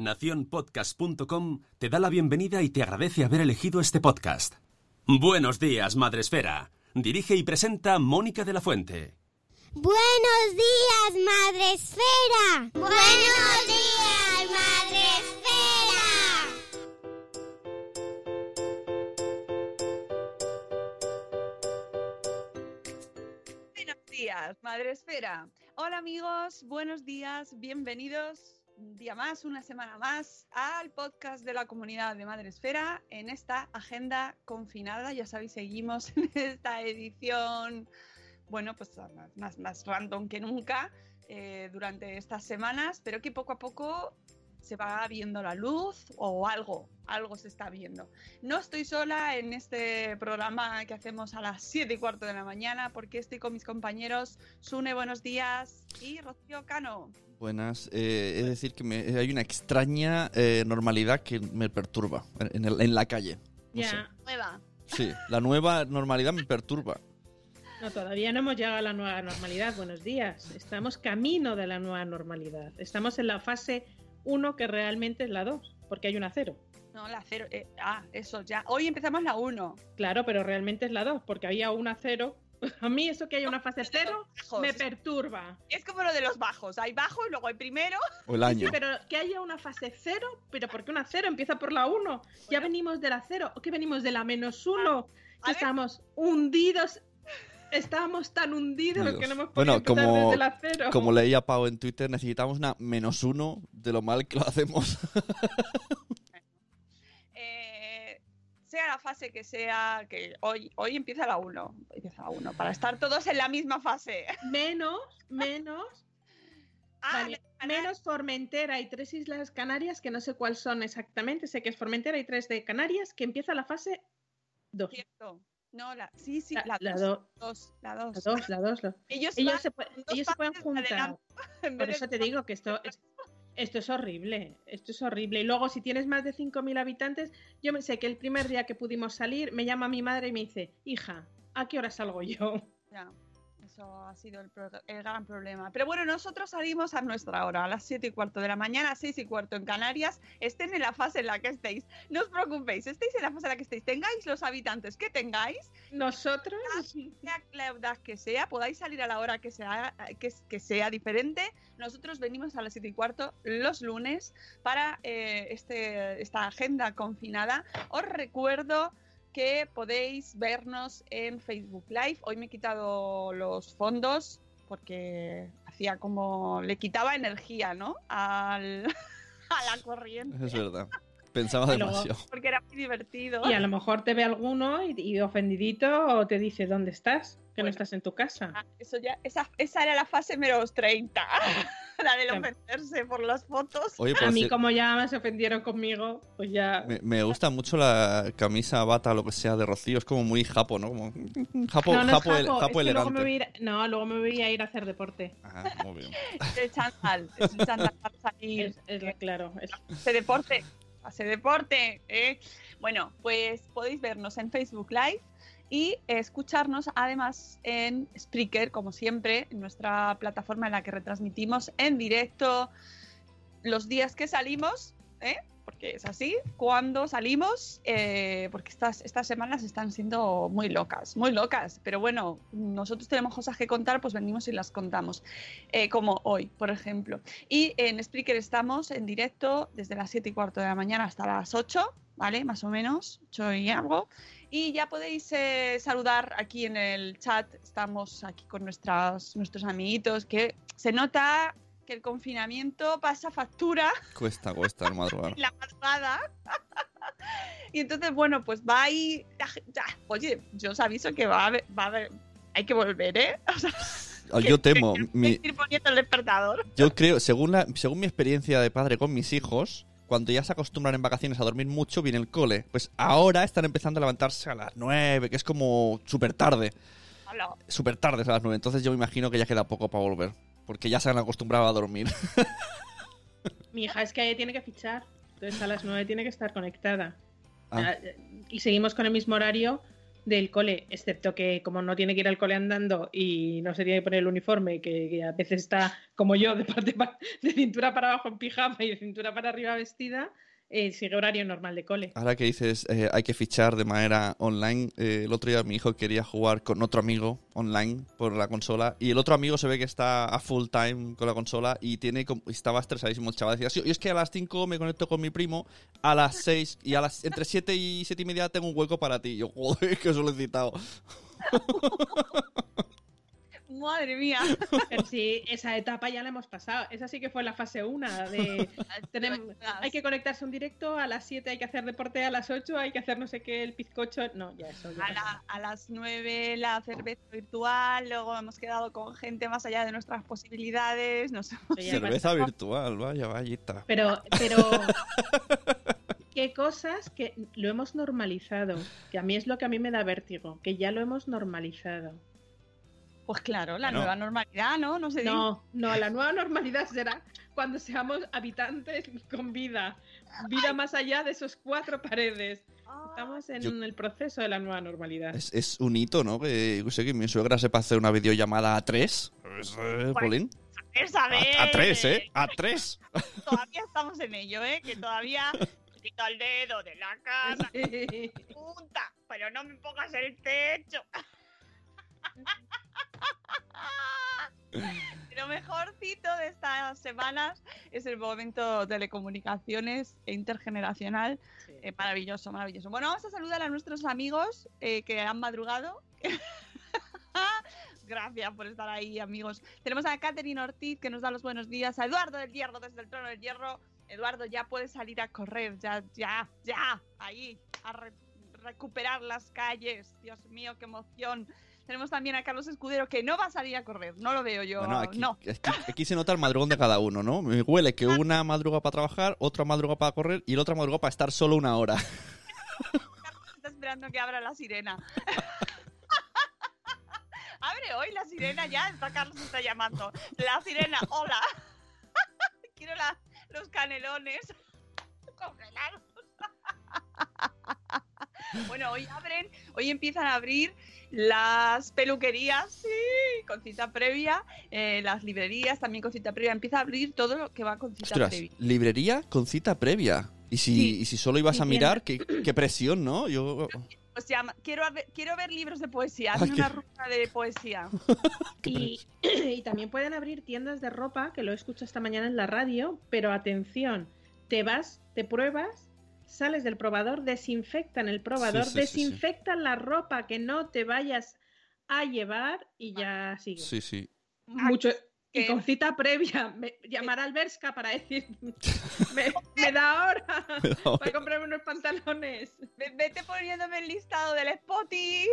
Naciónpodcast.com te da la bienvenida y te agradece haber elegido este podcast. Buenos días, Madresfera. Dirige y presenta Mónica de la Fuente. Buenos días, Madre Esfera. Buenos días, Madre Esfera. Buenos días, Madre Esfera. Hola amigos, buenos días, bienvenidos un día más, una semana más al podcast de la comunidad de Madre Esfera en esta agenda confinada. Ya sabéis, seguimos en esta edición, bueno, pues más, más random que nunca eh, durante estas semanas, pero que poco a poco se va viendo la luz o algo, algo se está viendo. No estoy sola en este programa que hacemos a las 7 y cuarto de la mañana porque estoy con mis compañeros Sune, buenos días, y Rocío Cano. Buenas, eh, es decir, que me- hay una extraña eh, normalidad que me perturba en, el- en la calle. No sé. Ya, Nueva. Sí, la nueva normalidad me perturba. no, todavía no hemos llegado a la nueva normalidad. Buenos días. Estamos camino de la nueva normalidad. Estamos en la fase 1 que realmente es la 2, porque hay una 0. No, la cero. eh, ah, eso ya. Hoy empezamos la 1. Claro, pero realmente es la 2, porque había una 0. A mí eso que haya una fase 0 me perturba. Es como lo de los bajos. Hay bajo y luego hay primero. O el Sí, año. pero que haya una fase 0, pero ¿por qué una 0? Empieza por la 1. Ya venimos de la 0, ¿o que venimos de la menos 1? A Que ver. estamos hundidos. Estábamos tan hundidos que no hemos podido Bueno, como, desde la 0. como leía Pau en Twitter, necesitamos una menos uno de lo mal que lo hacemos. Sea la fase que sea, que hoy, hoy empieza la 1. Empieza la 1. Para estar todos en la misma fase. Menos, menos, Ah, vale, menos Formentera y tres Islas Canarias, que no sé cuáles son exactamente, sé que es Formentera y tres de Canarias, que empieza la fase 2. Cierto. No, la, sí, sí, La- la, la 2. do- dos, la La 2. 2, la 2. Ellos, Ellos, se, ellos se pueden juntar. Por eso te digo que esto es, esto es horrible. Esto es horrible. Y luego, si tienes más de 5.000 habitantes, yo sé que el primer día que pudimos salir, me llama mi madre y me dice, hija, ¿a qué hora salgo yo? Ya, eso ha sido el, gran problema. Pero bueno, nosotros salimos a nuestra hora, a las 7 y cuarto de la mañana, 6 y cuarto en Canarias. Estén en la fase en la que estéis. No os preocupéis, estéis en la fase en la que estéis. Tengáis los habitantes que tengáis, Nosotros, sea la edad que sea, podáis salir a la hora que sea, que, que sea diferente. Nosotros venimos a las 7 y cuarto los lunes para eh, este, esta agenda confinada. Os recuerdo que podéis vernos en Facebook Live. Hoy me he quitado los fondos porque hacía como le quitaba energía, ¿no? Al, a la corriente. Es verdad. Pensaba demasiado. Porque era muy divertido. y a lo mejor te ve alguno y, y ofendidito o te dice, ¿dónde estás? Que no estás en tu casa. Ah, Eso ya, esa, esa era la fase menos 30. la del Claro. ofenderse por las fotos. Oye, A mí, cier- como ya se ofendieron conmigo, pues ya... me, me gusta mucho la camisa, bata, lo que sea de Rocío. Es como muy japo, ¿no? Como japo, no, japo, ele- japo, japo es que luego me elegante. voy a ir- No, luego me voy a ir a hacer deporte. Ah, muy bien. El chándal. Es el chándal para salir. Es, es la- claro. es- Hace deporte. Hace deporte. ¿eh? Bueno, pues podéis vernos en Facebook Live y escucharnos además en Spreaker, como siempre, nuestra plataforma en la que retransmitimos en directo los días que salimos, ¿eh? porque es así, cuando salimos, eh, porque estas, estas semanas están siendo muy locas, muy locas, pero bueno, nosotros tenemos cosas que contar, pues venimos y las contamos, eh, como hoy, por ejemplo. Y en Spreaker estamos en directo desde las 7 y cuarto de la mañana hasta las 8, ¿vale? Más o menos, 8 y algo. Y ya podéis eh, saludar aquí en el chat, estamos aquí con nuestras, nuestros amiguitos, que se nota que el confinamiento pasa factura Cuesta, cuesta el madrugar. la madrugada. y entonces, bueno, pues va ahí. Oye, yo os aviso que va a haber, va a haber- hay que volver, ¿eh? O sea, Yo temo, que mi, ir poniendo el despertador. yo creo, según, la, según mi experiencia de padre con mis hijos, cuando ya se acostumbran en vacaciones a dormir mucho, viene el cole. Pues ahora están empezando a levantarse a las 9, que es como súper tarde. Súper tarde a las 9. Entonces yo me imagino que ya queda poco para volver. Porque ya se han acostumbrado a dormir. Mi hija es que tiene que fichar. Entonces a las 9 tiene que estar conectada. Ah. Ah, Y seguimos con el mismo horario del cole, excepto que como no tiene que ir al cole andando y no se tiene que poner el uniforme, que, que a veces está como yo, de, parte pa- de cintura para abajo en pijama y de cintura para arriba vestida, eh, sigue horario normal de cole. Ahora que dices eh, hay que fichar de manera online, eh, el otro día mi hijo quería jugar con otro amigo online por la consola y el otro amigo se ve que está a full time con la consola y tiene estaba estresadísimo el chaval. Decía, "Sí, yo es que a las 5 me conecto con mi primo, a las 6 y a las entre 7 y 7 y media tengo un hueco para ti. Y yo, joder, que solicitado. Madre mía. Pero sí, esa etapa ya la hemos pasado. Esa sí que fue la fase 1 de tenemos- hay que conectarse a un directo, a las 7 hay que hacer deporte, a las 8 hay que hacer no sé qué, el bizcocho. No, ya eso. ya A, la- a las 9 la cerveza virtual, luego hemos quedado con gente más allá de nuestras posibilidades. Hemos- Cerveza virtual, vaya, vayita. Pero, pero qué cosas que lo hemos normalizado. Que a mí es lo que a mí me da vértigo, que ya lo hemos normalizado. Pues claro, la No. nueva normalidad, ¿no? No sé. No, no, la nueva normalidad será cuando seamos habitantes con vida. Vida más allá de esos cuatro paredes. Estamos en Yo- el proceso de la nueva normalidad. Es, es un hito, ¿no? Que, sé que mi suegra sepa hacer una videollamada a 3. Polín. Esa vez. A 3, ¿eh? A 3. Todavía estamos en ello, ¿eh? Que todavía quito el dedo de la cara. Punta, pero no me pongas el techo. Lo mejorcito de estas semanas es el momento telecomunicaciones e intergeneracional. Eh, maravilloso, maravilloso. Bueno, vamos a saludar a nuestros amigos eh, que han madrugado. Gracias por estar ahí, amigos. Tenemos a Catherine Ortiz que nos da los buenos días, a Eduardo del Hierro desde el trono del Hierro. Eduardo, ya puedes salir a correr, ya, ya, ya, ahí, a re- recuperar las calles. Dios mío, qué emoción. Tenemos también a Carlos Escudero que no va a salir a correr, no lo veo yo. Bueno, aquí, no. aquí, aquí se nota el madrugón de cada uno, ¿no? Me huele que una madruga para trabajar, otra madruga para correr y la otra madruga para estar solo una hora. Está esperando que abra la sirena. Abre hoy la sirena ya, está Carlos está llamando. La sirena, hola. Quiero la- los canelones congelados. Bueno, hoy abren, hoy empiezan a abrir las peluquerías, sí, con cita previa, eh, las librerías también con cita previa. Empieza a abrir todo lo que va con cita Ostras, previa. librería con cita previa. Y si, Sí. y si solo ibas Sí, a mirar, qué, qué presión, ¿no? Yo... Pues se llama, quiero, ver, quiero ver libros de poesía, hazme qué- una ruta de poesía. Y, y también pueden abrir tiendas de ropa, que lo escucho esta mañana en la radio, pero atención, te vas, te pruebas, sales del probador, desinfectan el probador, Sí, sí, sí, sí. desinfectan la ropa que no te vayas a llevar y ya sigue. Sí, sí. Mucho. Y que- con cita previa, me, llamar al Berska para decir, me, me da hora para comprarme unos pantalones. Ve- Vete poniéndome el listado del Spotty,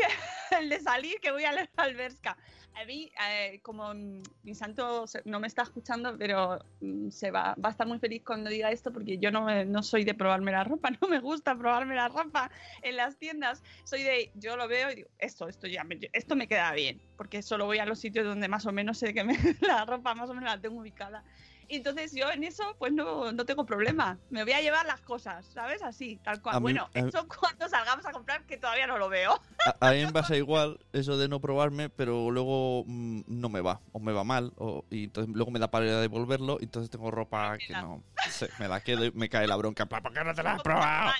el de salir, que voy a leer al Berska. A mí, eh, como mi santo no me está escuchando, pero mm, se va, va a estar muy feliz cuando diga esto, porque yo no, no soy de probarme la ropa, no me gusta probarme la ropa en las tiendas. Soy de, yo lo veo y digo, esto, esto ya, me, esto me queda bien, porque solo voy a los sitios donde más o menos sé que me- la ropa más o menos la tengo ubicada. Y entonces yo en eso, pues no, no tengo problema. Me voy a llevar las cosas, ¿sabes? Así, tal cual. A bueno, mí- eso cuando salgamos a comprar, que todavía no lo veo. A, a mí me pasa igual eso de no probarme, pero luego mm, no me va, o me va mal, o, y entonces luego me da para devolverlo, y entonces tengo ropa que no. sé, me la quedo y me cae la bronca. ¿Por qué no te la has probado?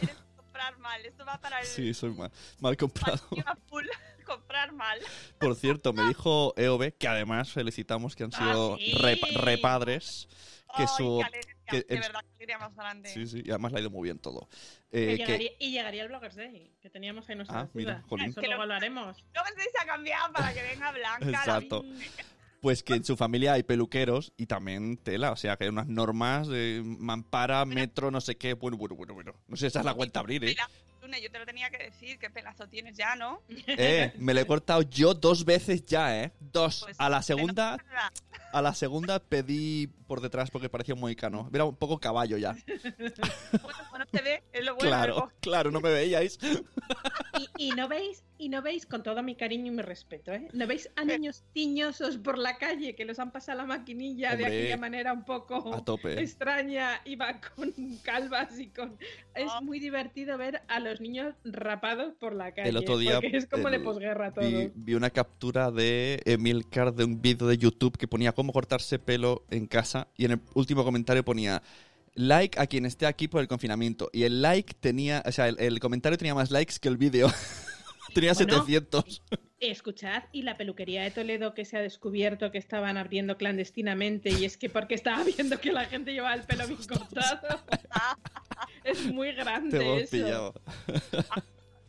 Eres comprar mal. Esto va para el Sí, soy mal, mal comprado. comprar mal. Por cierto, me dijo EOB, que además felicitamos que han sido Ah, sí. repa- repadres, que Ay, su... qué alegría, que de verdad, qué alegría más grande. Sí, sí, y además le ha ido muy bien todo. Y Eh, que- llegaría, y llegaría el Bloggers Day, que teníamos ahí nuestra Ah, mira, jolín. Eso Que luego lo- lo haremos. Luego se ha cambiado para que venga Blanca. la Exacto. Pues que en su familia hay peluqueros y también tela, o sea que hay unas normas de mampara, metro, no sé qué. Bueno, bueno, bueno, bueno. No sé si esa es la cuenta a abrir, ¿eh? Yo te lo tenía que decir, qué pelazo tienes ya, ¿no? Eh, me lo he cortado yo dos veces ya, ¿eh? Dos. Pues, A la no segunda, a la segunda pedí por detrás porque parecía un mohicano. Era un poco caballo ya. Bueno, bueno, se ve, es lo bueno. Claro, claro, no me veíais. Y, y no veis, y no veis, con todo mi cariño y mi respeto, ¿eh? ¿No veis a niños tiñosos por la calle que los han pasado la maquinilla de aquella manera un poco a tope. extraña y va con calvas y con... Es muy divertido ver a los niños rapados por la calle. El otro día Porque es como de posguerra todo. vi, vi una captura de Emilcar de un vídeo de YouTube que ponía cómo cortarse pelo en casa y en el último comentario ponía like a quien esté aquí por el confinamiento y el like tenía, o sea, el, el comentario tenía más likes que el vídeo. tenía Bueno. 700. Escuchad, y la peluquería de Toledo que se ha descubierto que estaban abriendo clandestinamente y es que porque estaba viendo que la gente llevaba el pelo bien cortado. es muy grande Te hemos eso. pillado.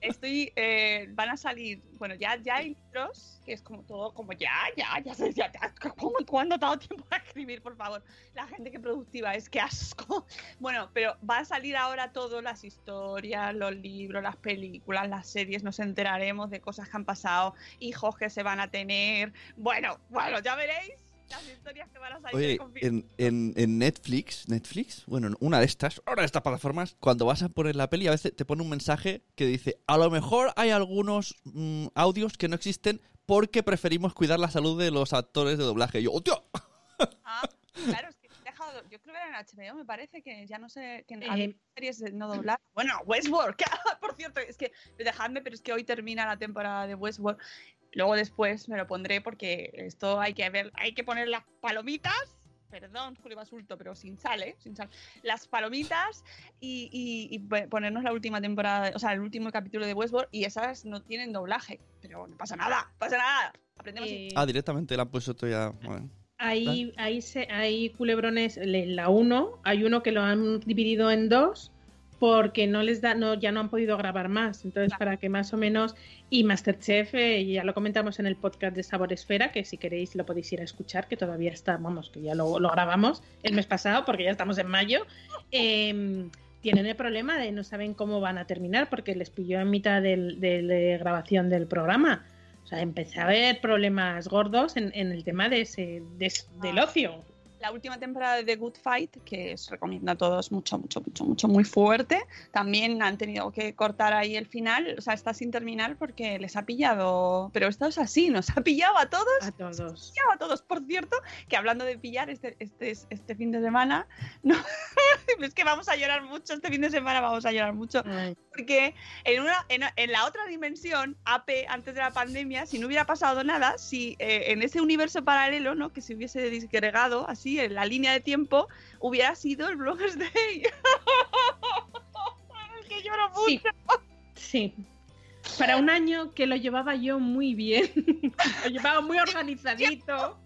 Estoy, eh, van a salir, bueno, ya, ya hay libros, que es como todo, como ya, ya, ya ya, ya, ¿cómo, ¿cuándo ha dado tiempo a escribir, por favor? La gente que productiva, es que asco. Bueno, pero va a salir ahora todo, las historias, los libros, las películas, las series, nos enteraremos de cosas que han pasado, hijos que se van a tener, bueno, bueno, ya veréis las historias que van a salir. Oye, en, en, en Netflix, Netflix, bueno, en una de estas, una de estas plataformas, cuando vas a poner la peli, a veces te pone un mensaje que dice, a lo mejor hay algunos mm, audios que no existen porque preferimos cuidar la salud de los actores de doblaje. Y yo, ¡hostia! Ah, claro, es que he dejado, yo creo que era en HBO, me parece que ya no sé, que en Eh, series de no doblar. Bueno, Westworld, que, por cierto, es que dejadme, pero es que hoy termina la temporada de Westworld. Luego después me lo pondré porque esto hay que ver, hay que poner las palomitas. Perdón, Julio Basulto, pero sin sal, ¿eh? Sin sal. Las palomitas y, y- y pe- ponernos la última temporada, o sea, el último capítulo de Westworld y esas no tienen doblaje. Pero no pasa nada, pasa nada. Aprendemos. Eh, Ah, directamente la han puesto esto ya. bueno. Hay, hay, se- hay culebrones, la 1, hay uno que lo han dividido en dos porque no les da, no, ya no han podido grabar más. Entonces, para que más o menos. Y Masterchef, eh, ya lo comentamos en el podcast de Sabor Esfera, que si queréis lo podéis ir a escuchar, que todavía está, vamos, que ya lo, lo grabamos el mes pasado, porque ya estamos en mayo. Em, tienen el problema de no saben cómo van a terminar, porque les pilló en mitad del- de la grabación del programa. O sea, empecé a ver problemas gordos en, en el tema de ese, de- del ocio. La última temporada de The Good Fight, que os recomiendo a todos mucho, mucho, mucho, mucho, muy fuerte. También han tenido que cortar ahí el final, o sea, está sin terminar porque les ha pillado. Pero esto es así, nos ha pillado a todos. A todos. Nos ha pillado a todos. Por cierto, que hablando de pillar este, este, este fin de semana, no, es que vamos a llorar mucho. Este fin de semana vamos a llorar mucho. Porque en, una, en, en la otra dimensión, AP, antes de la pandemia, si no hubiera pasado nada, si eh, en ese universo paralelo, ¿no? Que se hubiese disgregado así en la línea de tiempo, hubiera sido el Bloggers Day. es que lloro mucho. Sí. Sí. Para un año que lo llevaba yo muy bien, lo llevaba muy organizadito,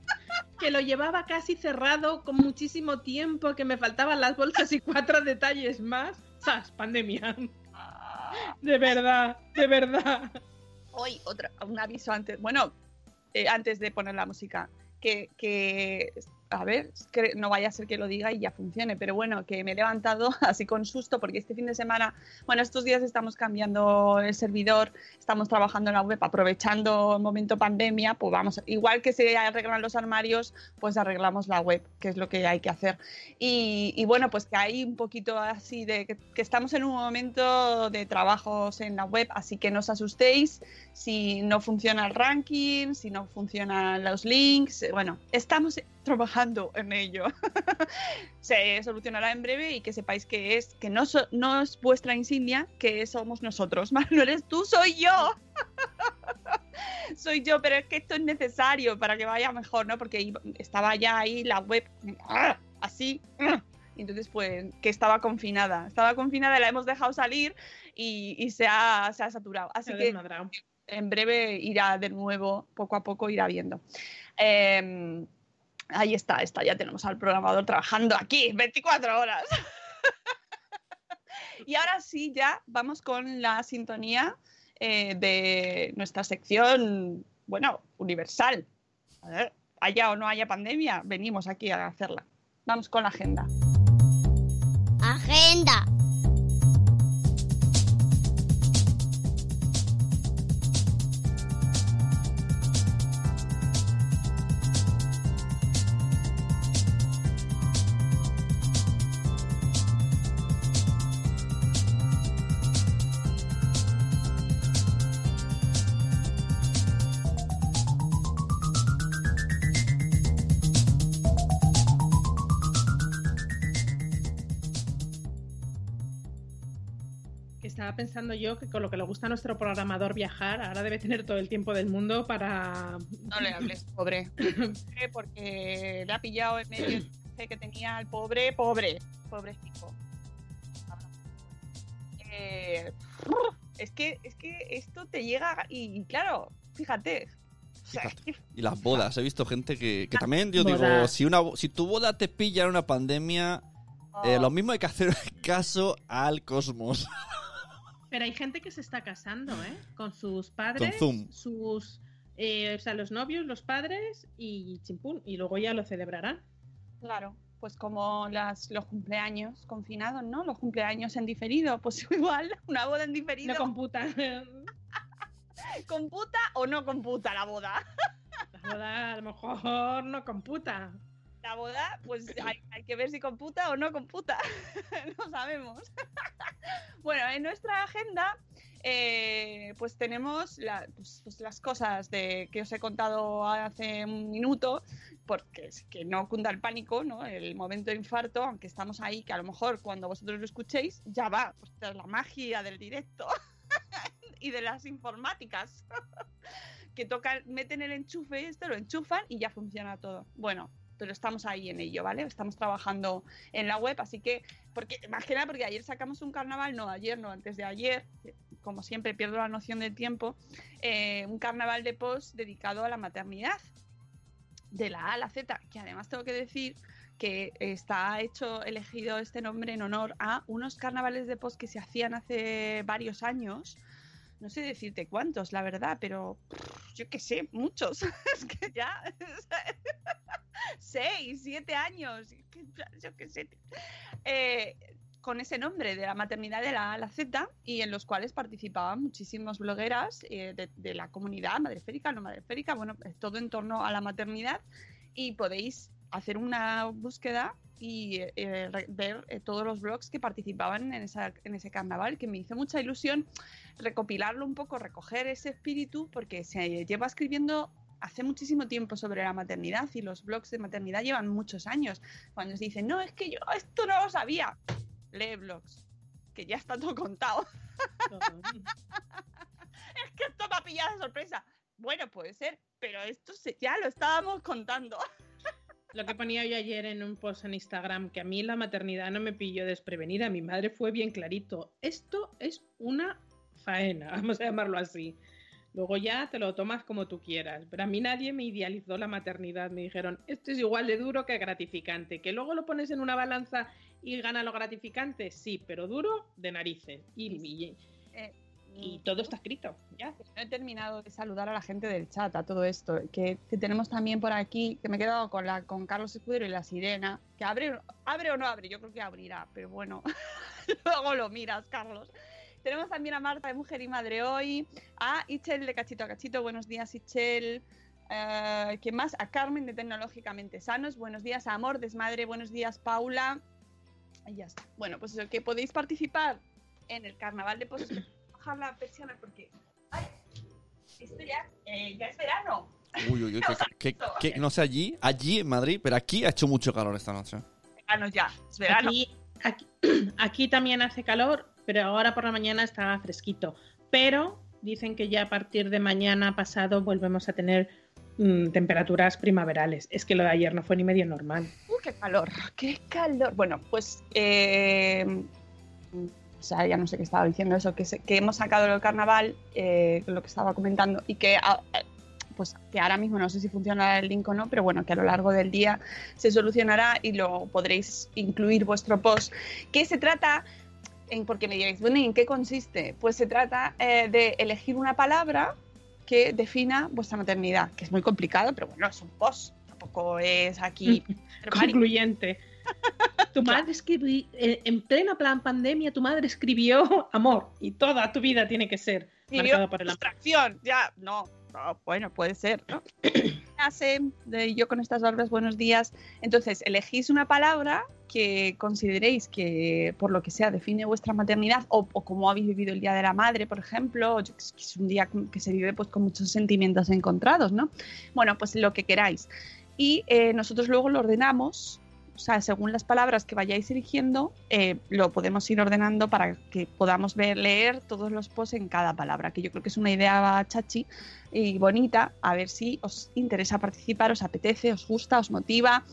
que lo llevaba casi cerrado con muchísimo tiempo, que me faltaban las bolsas y cuatro detalles más. ¡Sas! Pandemia. De verdad, de verdad. Hoy, otra, un aviso antes, bueno, eh, antes de poner la música, que, que a ver, no vaya a ser que lo diga y ya funcione, pero bueno, que me he levantado así con susto porque este fin de semana, bueno, estos días estamos cambiando el servidor, estamos trabajando en la web, aprovechando el momento pandemia, pues vamos, igual que se arreglan los armarios, pues arreglamos la web, que es lo que hay que hacer. Y, bueno, pues que hay un poquito así de que, estamos en un momento de trabajos en la web, así que no os asustéis si no funciona el ranking, si no funcionan los links, bueno, estamos trabajando en ello. Se solucionará en breve y que sepáis que es que no, so- no es vuestra insignia, que somos nosotros. No eres tú, soy yo. soy yo, pero es que esto es necesario para que vaya mejor, ¿no? Porque estaba ya ahí la web ¡ah! así. ¡ah! Entonces, pues, que estaba confinada. Estaba confinada, la hemos dejado salir y, y se, ha, se ha saturado. Así Se que desmadrado. en breve irá de nuevo, poco a poco irá viendo. Eh, ahí está, está, ya tenemos al programador trabajando aquí, 24 horas. y ahora sí, ya vamos con la sintonía eh, de nuestra sección, bueno, universal. A ver, haya o no haya pandemia, venimos aquí a hacerla. Vamos con la agenda. Agenda. Estaba pensando yo que con lo que le gusta a nuestro programador viajar, ahora debe tener todo el tiempo del mundo para. No le hables, pobre. Pobre, Porque le ha pillado en medio viaje que tenía el pobre, pobre, pobrecito. Eh, es que, es que esto te llega y, y claro, fíjate. o sea, Fíjate. Y las bodas, he visto gente que, que también, yo digo, si, una, si tu boda te pilla en una pandemia, eh, lo mismo hay que hacer caso al cosmos. Pero hay gente que se está casando, ¿eh? Con sus padres, Con Zoom. sus. eh, o sea, los novios, los padres y chimpún. Y luego ya lo celebrarán. Claro, pues como las, los cumpleaños confinados, ¿no? Los cumpleaños en diferido, pues igual, una boda en diferido. No computan. ¿Computa o no computa la boda? La boda a lo mejor no computa. La boda, pues hay, hay que ver si computa o no computa. no sabemos. bueno, en nuestra agenda, eh, pues tenemos la- pues, pues las cosas de que os he contado hace un minuto, porque es que no cunda el pánico, ¿no? El momento de infarto, aunque estamos ahí, que a lo mejor cuando vosotros lo escuchéis, ya va. Pues la magia del directo y de las informáticas. que tocan, meten el enchufe este, lo enchufan y ya funciona todo. Bueno, pero estamos ahí en ello, ¿vale? Estamos trabajando en la web, así que, porque, más que nada porque ayer sacamos un carnaval, no ayer, no antes de ayer, como siempre pierdo la noción del tiempo, eh, un carnaval de post dedicado a la maternidad, de la A a la Z, que además tengo que decir que está hecho, elegido este nombre en honor a unos carnavales de post que se hacían hace varios años, no sé decirte cuántos, la verdad, pero yo qué sé, muchos. es que ya. seis, siete años. Yo qué sé. Eh, con ese nombre de la maternidad de la A la Z y en los cuales participaban muchísimas blogueras eh, de, la comunidad madresférica, no madresférica, bueno, eh, todo en torno a la maternidad y podéis hacer una búsqueda y eh, ver eh, todos los blogs que participaban en, esa, en ese carnaval, que me hizo mucha ilusión recopilarlo un poco, recoger ese espíritu, porque se lleva escribiendo hace muchísimo tiempo sobre la maternidad y los blogs de maternidad llevan muchos años. Cuando se dice, no, es que yo esto no lo sabía, lee blogs, que ya está todo contado. es que esto me ha pillado de sorpresa. Bueno, puede ser, pero esto se- ya lo estábamos contando. Lo que ponía yo ayer en un post en Instagram, que a mí la maternidad no me pilló desprevenida, mi madre fue bien clarito. Esto es una faena, vamos a llamarlo así. Luego ya te lo tomas como tú quieras. Pero a mí nadie me idealizó la maternidad. Me dijeron, esto es igual de duro que gratificante. Que luego lo pones en una balanza y gana lo gratificante, sí, pero duro de narices. Y, y- Eh, y todo está escrito, ya. No he terminado de saludar a la gente del chat, a todo esto, que, que tenemos también por aquí, que me he quedado con, la, con Carlos Escudero y la sirena, que abre, abre o no abre, yo creo que abrirá, pero bueno, luego lo miras, Carlos. Tenemos también a Marta de Mujer y Madre hoy, a Ichel de Cachito a Cachito, buenos días Ichel. Eh, ¿Quién más? A Carmen de Tecnológicamente Sanos, buenos días a Amor, Desmadre, buenos días Paula. Y ya está. Bueno, pues eso, que podéis participar en el carnaval de pozos. Bajar la persiana porque ¡Ay! esto ya, eh, ya es verano. Uy, uy, uy, que, que- que- no sé allí, allí en Madrid, pero aquí ha hecho mucho calor esta noche. Verano ya, es verano. Aquí, aquí, aquí también hace calor, pero ahora por la mañana está fresquito. Pero dicen que ya a partir de mañana pasado volvemos a tener mm, temperaturas primaverales. Es que lo de ayer no fue ni medio normal. Uh, qué calor, qué calor. Bueno, pues, eh, sea, ya no sé qué estaba diciendo eso, que, se- que hemos sacado el carnaval, eh, lo que estaba comentando, y que, ah, eh, pues, que ahora mismo no sé si funciona el link o no, pero bueno, que a lo largo del día se solucionará y lo podréis incluir vuestro post, que se trata, en, porque me diréis, bueno, ¿y en qué consiste? Pues se trata eh, de elegir una palabra que defina vuestra maternidad, que es muy complicado, pero bueno, es un post, tampoco es aquí... Concluyente. Tu madre escribió, en plena plan pandemia, tu madre escribió amor y toda tu vida tiene que ser marcada por el amor. frustración, ya, no, no, bueno, puede ser, ¿no? Hace de yo con estas palabras, buenos días. Entonces, elegís una palabra que consideréis que, por lo que sea, define vuestra maternidad o, o cómo habéis vivido el Día de la Madre, por ejemplo, que es un día que se vive pues, con muchos sentimientos encontrados, ¿no? Bueno, pues lo que queráis. Y eh, nosotros luego lo ordenamos o sea, según las palabras que vayáis eligiendo, eh, lo podemos ir ordenando para que podamos ver, leer todos los posts en cada palabra, que yo creo que es una idea chachi y bonita, a ver si os interesa participar, os apetece, os gusta, os motiva,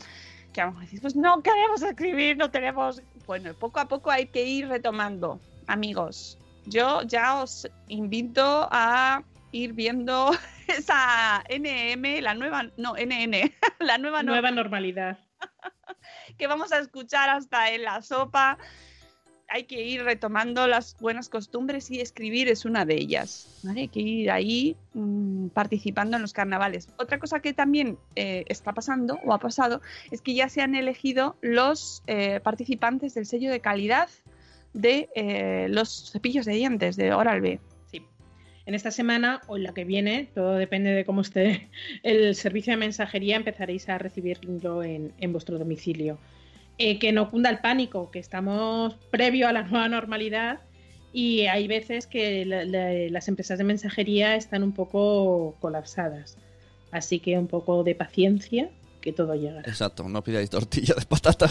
que a lo mejor decís, pues no queremos escribir, no tenemos... Bueno, poco a poco hay que ir retomando, amigos. Yo ya os invito a ir viendo esa NM, la nueva, no, NN, la nueva, nueva normalidad que vamos a escuchar hasta en la sopa. Hay que ir retomando las buenas costumbres y escribir es una de ellas. ¿vale? Hay que ir ahí mmm, participando en los carnavales. Otra cosa que también eh, está pasando o ha pasado es que ya se han elegido los eh, participantes del sello de calidad de eh, los cepillos de dientes de Oral-B. En esta semana o en la que viene, todo depende de cómo esté el servicio de mensajería, empezaréis a recibirlo en, en vuestro domicilio. Eh, que no cunda el pánico, que estamos previo a la nueva normalidad y hay veces que la, la, las empresas de mensajería están un poco colapsadas. Así que un poco de paciencia, que todo llegará. Exacto, no pidáis tortilla de patata.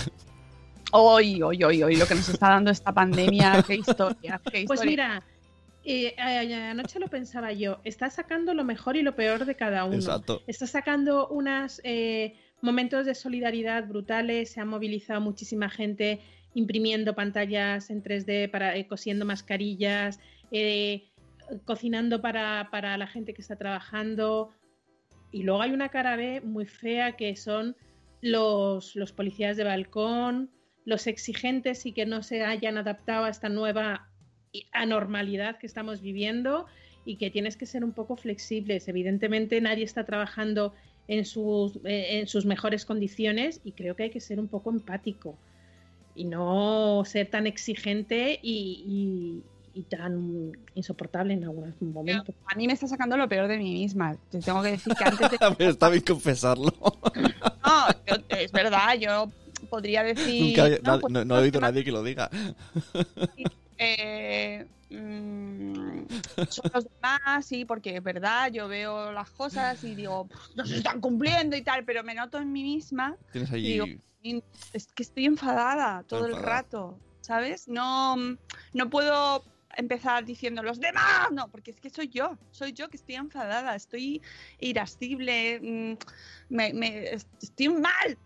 Hoy, hoy, hoy, hoy, lo que nos está dando esta pandemia, qué historia. Qué historia. Pues mira, eh, anoche lo pensaba yo, está sacando lo mejor y lo peor de cada uno. Exacto. Está sacando unas eh, momentos de solidaridad brutales, se ha movilizado muchísima gente imprimiendo pantallas en 3D, para, eh, cosiendo mascarillas, eh, cocinando para, para, la gente que está trabajando. Y luego hay una cara B muy fea que son los, los policías de balcón, los exigentes y que no se hayan adaptado a esta nueva anormalidad que estamos viviendo y que tienes que ser un poco flexibles. Evidentemente nadie está trabajando en sus, eh, en sus mejores condiciones y creo que hay que ser un poco empático y no ser tan exigente y, y, y tan insoportable en algunos momentos. A mí me está sacando lo peor de mí misma. Te tengo que decir que antes de... Pero está bien confesarlo. no, es verdad, yo podría decir... Nunca, no, pues, no, no, he oído a nadie que lo diga. Eh, mmm, son los demás, sí, porque es verdad, yo veo las cosas y digo, no se están cumpliendo y tal, pero me noto en mí misma. Tienes ahí... Digo, es que estoy enfadada todo enfadada. el rato, ¿sabes? No, no puedo empezar diciendo los demás, no, porque es que soy yo, soy yo que estoy enfadada, estoy irascible, me, me, estoy mal.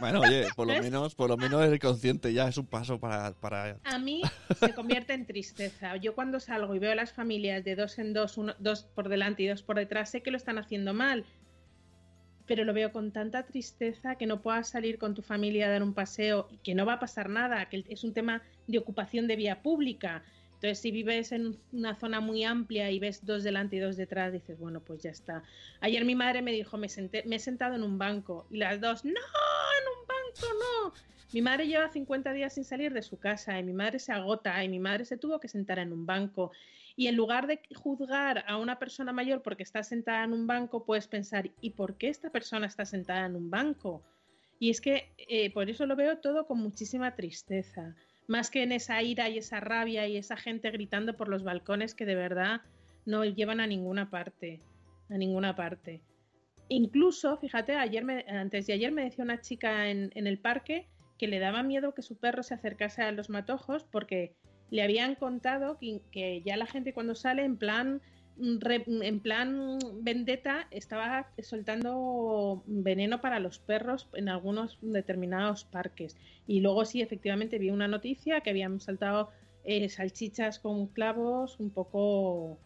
Bueno, oye, por lo menos, por lo menos eres consciente ya, es un paso para, para... A mí se convierte en tristeza. Yo cuando salgo y veo a las familias de dos en dos, uno, dos por delante y dos por detrás, sé que lo están haciendo mal, pero lo veo con tanta tristeza que no puedas salir con tu familia a dar un paseo y que no va a pasar nada, que es un tema de ocupación de vía pública. Entonces, si vives en una zona muy amplia y ves dos delante y dos detrás, dices, bueno, pues ya está. Ayer mi madre me dijo, me, senté, me he sentado en un banco. Y las dos, no, en un banco no. Mi madre lleva 50 días sin salir de su casa y mi madre se agota y mi madre se tuvo que sentar en un banco. Y en lugar de juzgar a una persona mayor porque está sentada en un banco, puedes pensar, ¿y por qué esta persona está sentada en un banco? Y es que eh, por eso lo veo todo con muchísima tristeza más que en esa ira y esa rabia y esa gente gritando por los balcones que de verdad no llevan a ninguna parte, a ninguna parte. Incluso, fíjate, ayer me, antes de ayer me decía una chica en, el parque que le daba miedo que su perro se acercase a los matojos porque le habían contado que ya la gente cuando sale en plan re- en plan vendetta estaba soltando veneno para los perros en algunos determinados parques. Y luego sí, efectivamente, vi una noticia que habían saltado eh, salchichas con clavos un poco...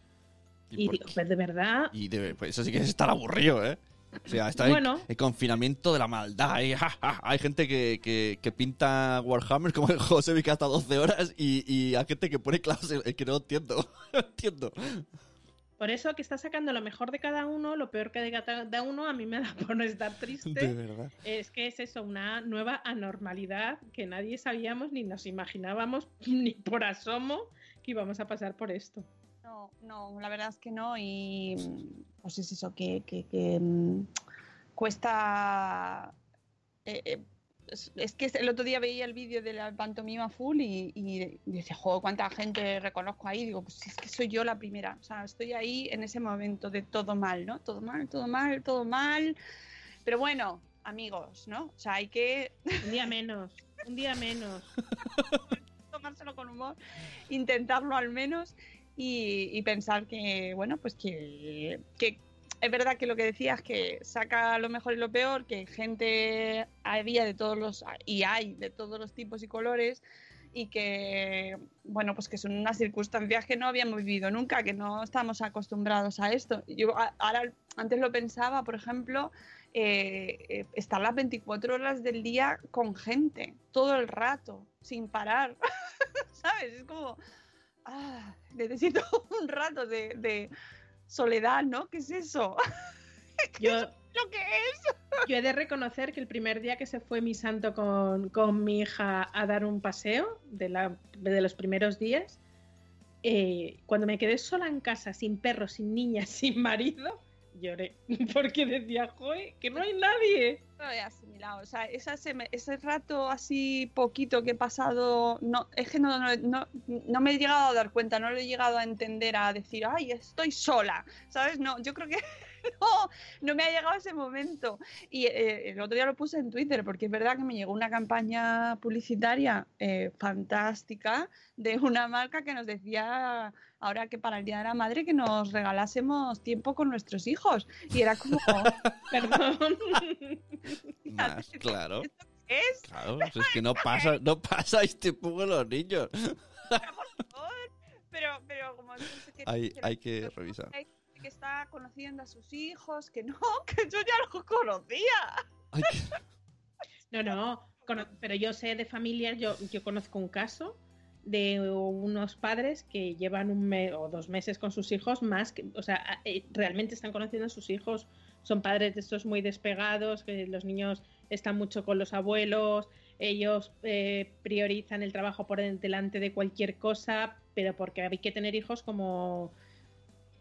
¿Y Y, digo, pues de verdad, Y debe- pues eso sí que es estar aburrido, ¿eh? O sea, está Bueno. el, confinamiento de la maldad. ¿eh? Ja, ja. Hay gente que, que, que pinta Warhammer como el José Vic hasta 12 horas y, y hay gente que pone clavos en- que no entiendo. No entiendo. Por eso que está sacando lo mejor de cada uno, lo peor que de cada uno, a mí me da por no estar triste. De verdad. Es que es eso, una nueva anormalidad que nadie sabíamos ni nos imaginábamos ni por asomo que íbamos a pasar por esto. No, no, la verdad es que no. Y pues es eso, que, que- que, mm, cuesta. eh, eh, es, que el otro día veía el vídeo de la pantomima full y, y decía, joder, cuánta gente reconozco ahí. Digo, pues es que soy yo la primera. O sea, estoy ahí en ese momento de todo mal, ¿no? Todo mal, todo mal, todo mal. Pero bueno, amigos, ¿no? O sea, hay que Un día menos, un día menos. tomárselo con humor, intentarlo al menos y, y pensar que, bueno, pues que, que es verdad que lo que decías, que saca lo mejor y lo peor, que gente había de todos los, y hay de todos los tipos y colores y que, bueno, pues que son unas circunstancias que no habíamos vivido nunca, que no estamos acostumbrados a esto. Yo ahora, antes lo pensaba, por ejemplo, eh, eh, estar las 24 horas del día con gente, todo el rato, sin parar. ¿Sabes? Es como, ah, necesito un rato de soledad, ¿no? ¿Qué es eso? Yo, ¿Lo que es? yo he de reconocer que el primer día que se fue mi santo con, con mi hija a dar un paseo, de, la, de los primeros días, eh, cuando me quedé sola en casa, sin perro, sin niña, sin marido, lloré. Porque decía, joder, que no hay nadie. No asimilado. O sea, esa ese rato así poquito que he pasado, no, es que no, no, no, no me he llegado a dar cuenta, no lo he llegado a entender, a decir, ay, estoy sola, ¿sabes? No, yo creo que no, no me ha llegado ese momento. Y eh, el otro día lo puse en Twitter, porque es verdad que me llegó una campaña publicitaria eh, fantástica de una marca que nos decía ahora que para el Día de la Madre que nos regalásemos tiempo con nuestros hijos. Y era como, Perdón. Más, claro. ¿esto qué es? Claro, es que no pasa, no pasa este poco los niños. Pero, pero como Hay, que- hay que revisar. hay que está conociendo a sus hijos, que no, que yo ya los conocía. No, no, pero yo sé de familias, yo, yo conozco un caso de unos padres que llevan un mes o dos meses con sus hijos más que, o sea, eh, realmente están conociendo a sus hijos, son padres de estos muy despegados, que los niños están mucho con los abuelos, ellos eh, priorizan el trabajo por delante de cualquier cosa, pero porque hay que tener hijos como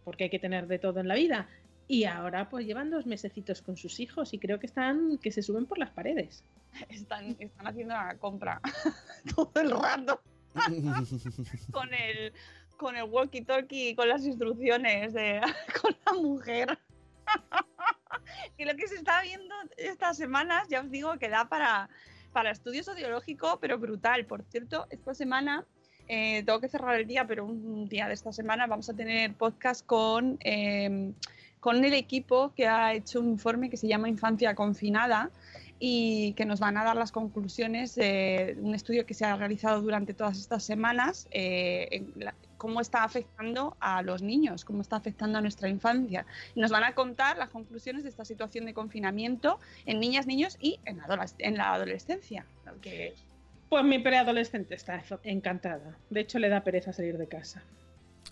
porque hay que tener de todo en la vida. Y ahora pues llevan dos mesecitos con sus hijos y creo que están que se suben por las paredes. Están, están haciendo la compra todo el rato con el, con el walkie-talkie y con las instrucciones de, con la mujer. y lo que se está viendo estas semanas, ya os digo, que da para, para estudio sociológico, pero brutal. Por cierto, esta semana, eh, tengo que cerrar el día, pero un día de esta semana vamos a tener podcast con, eh, con el equipo que ha hecho un informe que se llama Infancia Confinada y que nos van a dar las conclusiones de un estudio que se ha realizado durante todas estas semanas, eh, cómo está afectando a los niños, cómo está afectando a nuestra infancia. Y nos van a contar las conclusiones de esta situación de confinamiento en niñas, niños y en, la adolescencia. Pues mi preadolescente está encantada. De hecho, le da pereza salir de casa.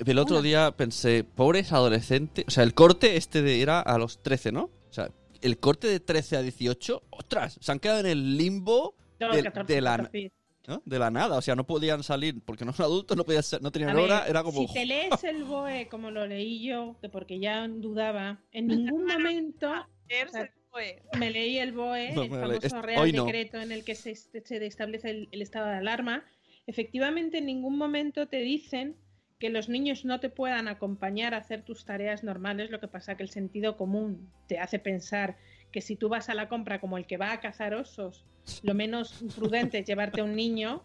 El otro día pensé, pobres adolescentes. O sea, el corte este de era a los 13, ¿no? O sea, el corte de 13 a 18, ostras, se han quedado en el limbo No, de, 14, de la, 14. ¿no? de la nada. O sea, no podían salir porque no son adultos, no, podían ser- no tenían A ver, hora. Era como. Si te lees el BOE como lo leí yo, que porque ya dudaba, en ningún momento BOE. me leí el BOE, No, el famoso Es- Real no. Decreto en el que se, se establece el, el estado de alarma. Efectivamente, en ningún momento te dicen que los niños no te puedan acompañar a hacer tus tareas normales, lo que pasa que el sentido común te hace pensar que si tú vas a la compra como el que va a cazar osos, lo menos prudente es llevarte a un niño.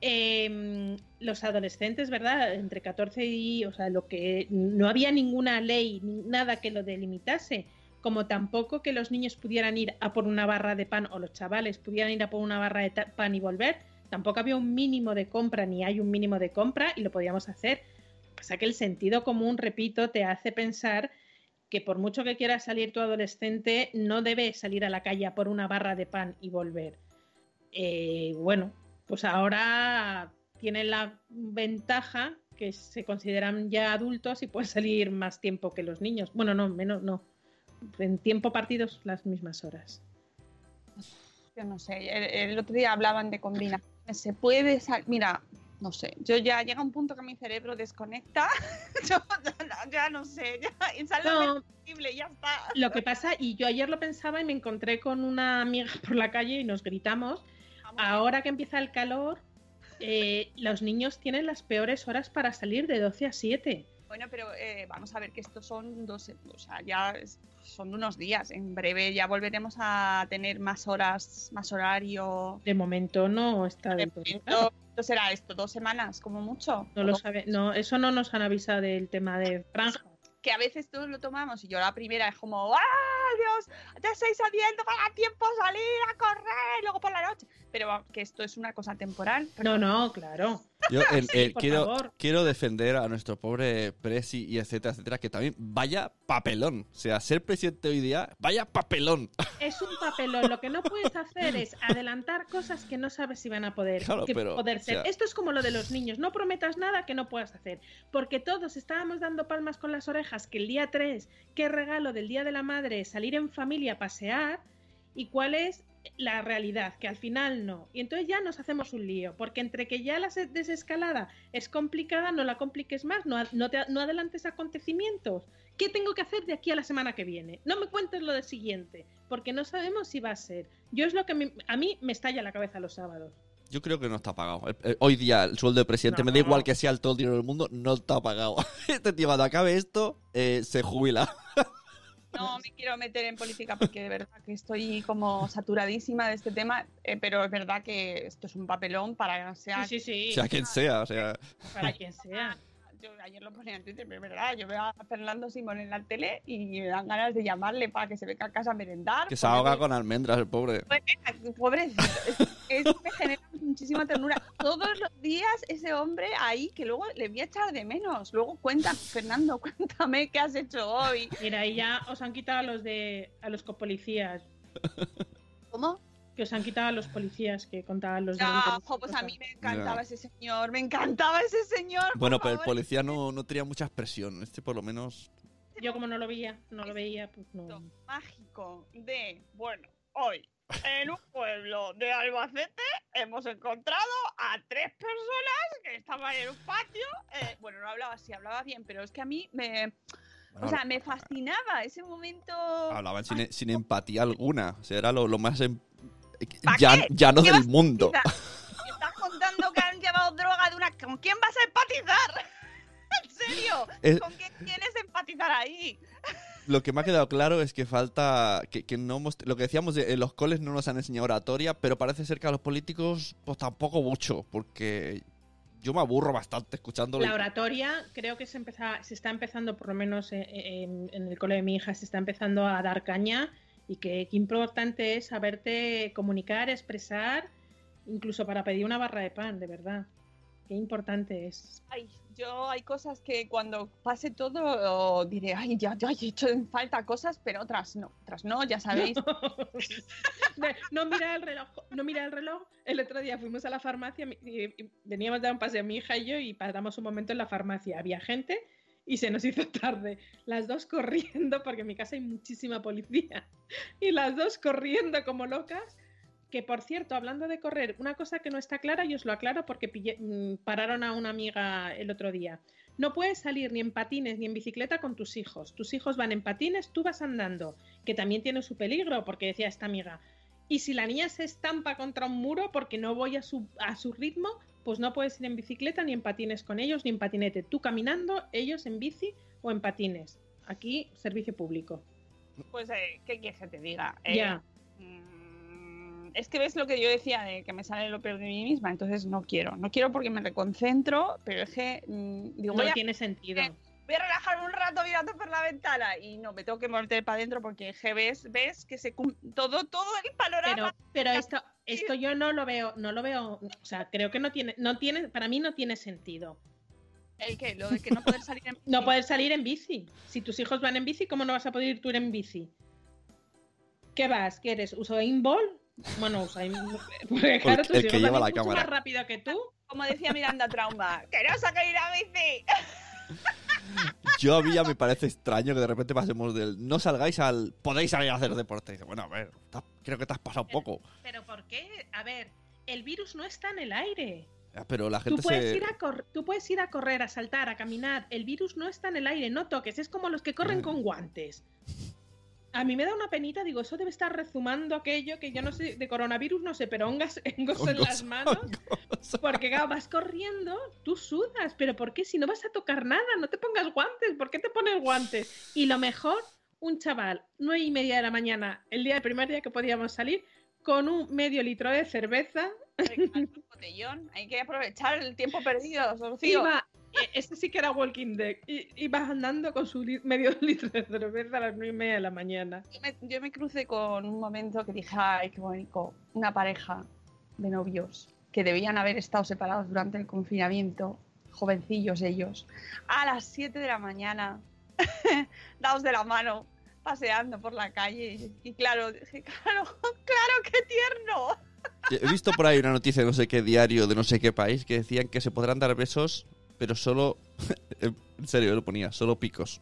Eh, los adolescentes, ¿verdad? Entre 14 y, o sea, lo que no había ninguna ley, nada que lo delimitase, como tampoco que los niños pudieran ir a por una barra de pan o los chavales pudieran ir a por una barra de pan y volver, tampoco había un mínimo de compra ni hay un mínimo de compra y lo podíamos hacer. Pasa que el sentido común, repito, te hace pensar que por mucho que quiera salir tu adolescente, no debe salir a la calle por una barra de pan y volver. Eh, bueno, pues ahora tienen la ventaja que se consideran ya adultos y pueden salir más tiempo que los niños. Bueno, no, menos no. En tiempo partidos las mismas horas. Yo no sé, el, el otro día hablaban de combinaciones. Se puede salir. Mira, no sé, yo ya llega un punto que mi cerebro desconecta, yo ya, ya, no sé, ya, No. posible, ya está. Lo que pasa, y yo ayer lo pensaba y me encontré con una amiga por la calle y nos gritamos, ahora que empieza el calor, eh, los niños tienen las peores horas para salir de 12 a 7. Bueno, pero eh, vamos a ver que estos son dos, o sea, ya son unos días. En breve ya volveremos a tener más horas, más horario. De momento no está todo claro. Esto, será esto, dos semanas, como mucho. No lo sabe, no, eso no nos han avisado del tema de franja. que a veces todos lo tomamos y yo la primera es como, ¡ah, Dios! Ya estoy saliendo para tiempo salir a correr, y luego por la noche. Pero que esto es una cosa temporal. No, no, claro. Yo el- el- por quiero, quiero defender a nuestro pobre Presi y etcétera, etcétera, que también vaya papelón. O sea, ser presidente hoy día, vaya papelón. Es un papelón. Lo que no puedes hacer es adelantar cosas que no sabes si van a poder, Claro, que pero, poder o ser. sea- Esto es como lo de los niños. No prometas nada que no puedas hacer. Porque todos estábamos dando palmas con las orejas que el día 3, qué regalo del Día de la Madre, salir en familia a pasear. ¿Y cuál es la realidad? Que al final no. Y entonces ya nos hacemos un lío. Porque entre que ya la se- desescalada es complicada, no la compliques más, no, no, te, no adelantes acontecimientos. ¿Qué tengo que hacer de aquí a la semana que viene? No me cuentes lo del siguiente, porque no sabemos si va a ser. Yo es lo que me- a mí me estalla la cabeza los sábados. Yo creo que no está pagado. Hoy día el sueldo de presidente, No. me da igual que sea el todo el dinero del mundo, no está pagado. Este tío cuando acabe esto, eh, se jubila. No me quiero meter en política porque de verdad que estoy como saturadísima de este tema, eh, pero es verdad que esto es un papelón para sea, Sí, sí, sí. sea quien sea, o sea. Para quien sea. Yo ayer lo ponía en Twitter, pero es verdad, yo veo a Fernando Simón en la tele y me dan ganas de llamarle para que se venga a casa a merendar. Que se ahoga con almendras el pobre. Pobrecito, es, es- me genera muchísima ternura. Todos los días ese hombre ahí, que luego le voy a echar de menos. Luego cuenta, Fernando, cuéntame qué has hecho hoy. Mira, ahí ya os han quitado a los de a los copolicías. ¿Cómo? Que os han quitado a los policías que contaban los Ah, delincuentes. jo, pues a mí me encantaba Ya. ese señor, me encantaba ese señor. Bueno, pero el policía no, no tenía mucha expresión. Este por lo menos. Yo como no lo veía, no lo veía, pues no. mágico de, bueno, hoy en un pueblo de Albacete hemos encontrado a tres personas que estaban en un patio. eh, bueno, no hablaba así, hablaba bien, pero es que a mí me, Bueno, o sea, me fascinaba ese momento. Hablaban sin, sin empatía alguna. O sea, era lo, lo más em- ¿Pa llan- qué? llano ¿Qué del mundo. Me estás contando que han llevado droga de una. ¿Con quién vas a empatizar? ¿En serio? Es- ¿Con quién quieres empatizar ahí? Lo que me ha quedado claro es que falta. Que, que no hemos- lo que decíamos, de, en los coles no nos han enseñado oratoria, pero parece ser que a los políticos, pues tampoco mucho, porque yo me aburro bastante escuchándolo. La oratoria creo que se, empeza- se está empezando, por lo menos en, en- en el cole de mi hija, se está empezando a dar caña y que, qué importante es saberte comunicar, expresar, incluso para pedir una barra de pan, de verdad. Qué importante es. Ay, yo hay cosas que cuando pase todo diré, ay, ya, ya he hecho en falta cosas, pero otras no, otras no, ya sabéis. De- no mira el reloj, no mira el reloj. El otro día fuimos a la farmacia y, veníamos de dar un paseo mi hija y yo y paramos un momento en la farmacia. Había gente y se nos hizo tarde. Las dos corriendo porque en mi casa hay muchísima policía. Y las dos corriendo como locas. Que por cierto, hablando de correr, una cosa que no está clara y os lo aclaro porque mm, pararon a una amiga el otro día. No puedes salir ni en patines ni en bicicleta con tus hijos. Tus hijos van en patines, tú vas andando, que también tiene su peligro, porque decía esta amiga. Y si la niña se estampa contra un muro porque no voy a su, a su ritmo, pues no puedes ir en bicicleta ni en patines con ellos ni en patinete. Tú caminando, ellos en bici o en patines. Aquí, servicio público. Pues, eh, ¿qué quieres que te diga? Eh, Ya. mm, Es que ves lo que yo decía de que me sale lo peor de mí misma, entonces no quiero. No quiero porque me reconcentro, pero es que mm, digo, No tiene sentido. Voy a relajarme un rato mirando por la ventana y no, me tengo que meter para adentro porque es que ves, ves que se cum- todo, todo el panorama. Pero, pero esto, esto yo no lo veo, no lo veo, o sea, creo que no tiene, no tiene, para mí no tiene sentido. ¿El qué? Lo de que no poder salir en No poder salir en bici. Si tus hijos van en bici, ¿cómo no vas a poder ir tú en bici? ¿Qué vas? ¿Qué eres? ¿Usain Bolt? Bueno, Usain Porque claro, tus el que lleva van la mucho cámara. más rápido que tú. Como decía Miranda Trauma, que no saca ir a bici. Yo a mí ya me parece extraño que de repente pasemos del no salgáis al podéis salir a hacer deporte. Dice, Bueno, a ver, creo que te has pasado poco. Pero ¿por qué? A ver, el virus no está en el aire. Pero la Tú gente puedes, se... ir a cor- tú puedes ir a correr, a saltar, a caminar. El virus no está en el aire, no toques. Es como los que corren con guantes. A mí me da una penita, digo, eso debe estar rezumando aquello que yo no sé, de coronavirus no sé, pero hongos, hongos en las manos. Porque claro, vas corriendo, tú sudas, pero ¿por qué? Si no vas a tocar nada, no te pongas guantes, ¿por qué te pones guantes? Y lo mejor, un chaval, nueve y media de la mañana, el día el primer día que podíamos salir, con un medio litro de cerveza, Un botellón, hay que aprovechar el tiempo perdido, iba, eh, este sí que era Walking Dead, y, iba andando con su li- medio litro de cerveza a las nueve y media de la mañana. Yo me, yo me crucé con un momento que dije, ay, qué bonito, una pareja de novios que debían haber estado separados durante el confinamiento, jovencillos ellos, a las 7 de la mañana, dados de la mano, paseando por la calle. Y, y claro, dije, claro, claro, qué tierno. He visto por ahí una noticia de no sé qué diario de no sé qué país que decían que se podrán dar besos, pero solo... en serio, lo ponía, solo picos.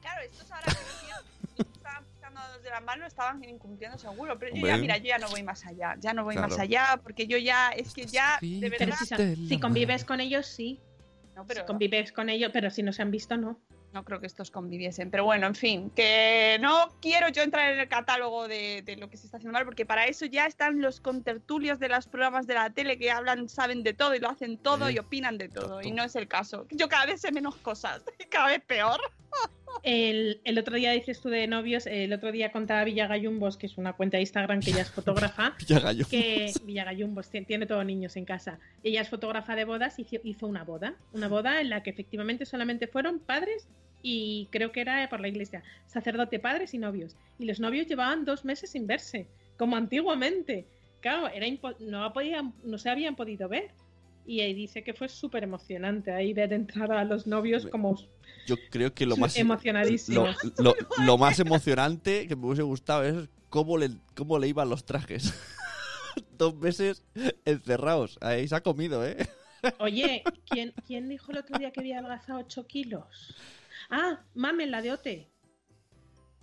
Claro, estos ahora que estaban pisando dados de la mano estaban incumpliendo seguro, pero yo Hombre. ya, mira, yo ya no voy más allá, ya no voy Claro. más allá, porque yo ya, es que ya, de Pero verdad, si, son- si convives con ellos, sí. no, pero Si convives con ellos, pero si no se han visto, no. No creo que estos conviviesen. Pero bueno, en fin, que no quiero yo entrar en el catálogo de, de lo que se está haciendo mal, porque para eso ya están los contertulios de los programas de la tele que hablan, saben de todo y lo hacen todo Sí. y opinan de todo. Y no es el caso. Yo cada vez sé menos cosas, cada vez peor. El, el otro día dices tú de novios, el otro día contaba Villagayumbos, que es una cuenta de Instagram que ella es fotógrafa, Villagallo. que Villagayumbos tiene, tiene todos niños en casa. Ella es fotógrafa de bodas y hizo, hizo una boda, una boda en la que efectivamente solamente fueron padres y creo que era por la iglesia, sacerdote, padres y novios. Y los novios llevaban dos meses sin verse, como antiguamente. Claro, era no, podían, no se habían podido ver. Y ahí dice que fue súper emocionante ahí ver entrar a los novios como Yo creo que lo más... emocionadísimos. Lo, lo- lo más emocionante que me hubiese gustado es cómo le, cómo le iban los trajes. Dos meses encerrados. Ahí se ha comido, ¿eh? Oye, ¿quién, ¿quién dijo el otro día que había adelgazado 8 kilos? Ah, Mamen, la de OT.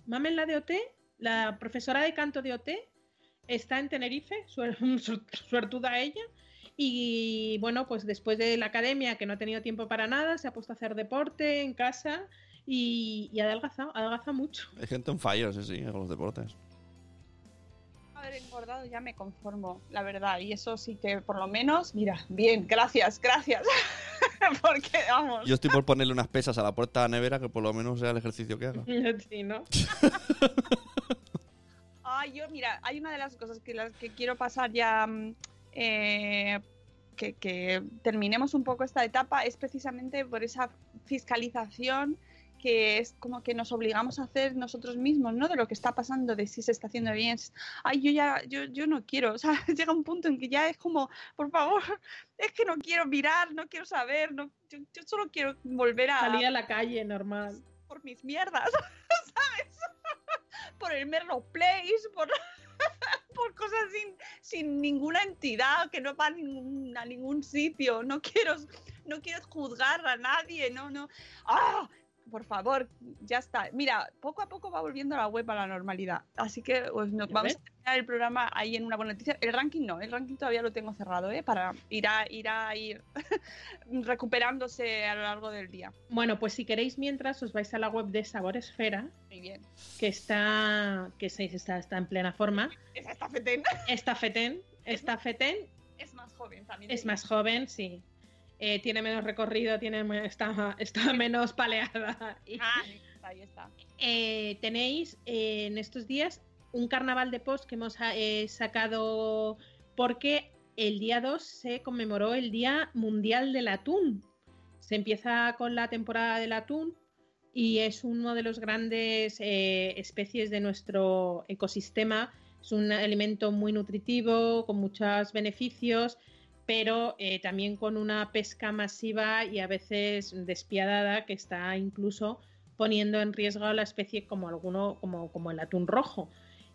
Mamen, la de OT, la profesora de canto de OT, está en Tenerife, suer- su- suertuda ella. Y bueno, pues después de la academia, que no ha tenido tiempo para nada, se ha puesto a hacer deporte en casa y, y ha adelgazado, ha adelgazado mucho. Hay gente en fallo, sí, sí, con los deportes. haber engordado ya me conformo, la verdad. Y eso sí que por lo menos, mira, bien, gracias, gracias. Porque vamos. Yo estoy por ponerle unas pesas a la puerta de la nevera que por lo menos sea el ejercicio que haga. Sí, ¿no? Ay, yo, mira, hay una de las cosas que las que quiero pasar ya. Eh, que, que terminemos un poco esta etapa es precisamente por esa fiscalización que es como que nos obligamos a hacer nosotros mismos, ¿no? De lo que está pasando, de si se está haciendo bien. Ay, yo ya, yo, yo no quiero, o sea, llega un punto en que ya es como, por favor, es que no quiero mirar, no quiero saber, no, yo, yo solo quiero volver a Salir a la calle normal. por mis mierdas, ¿sabes? por el Merlo Place, por, por cosas sin, sin ninguna entidad, que no va a ningún, a ningún sitio. No quiero, no quiero juzgar a nadie, no, no. ¡Ah! Por favor, ya está. Mira, poco a poco va volviendo la web a la normalidad. Así que pues, nos vamos a el programa ahí en una buena noticia. El ranking no, el ranking todavía lo tengo cerrado, ¿eh? Para ir a ir, a ir recuperándose a lo largo del día. Bueno, pues si queréis mientras os vais a la web de Sabor Esfera, Muy bien. que está que se- está, está en plena forma. Está fetén. Está Feten, está Feten Es más joven También Es más joven, sí. Eh, tiene menos recorrido, tiene, está, está menos paleada. Ah, ahí está. eh, tenéis eh, en estos días un carnaval de post que hemos eh, sacado porque el día 2 se conmemoró el Día Mundial del Atún. Se empieza con la temporada del atún y es uno de los grandes eh, especies de nuestro ecosistema. Es un alimento muy nutritivo, con muchos beneficios, pero eh, también con una pesca masiva y a veces despiadada que está incluso poniendo en riesgo a la especie como alguno, como, como el atún rojo.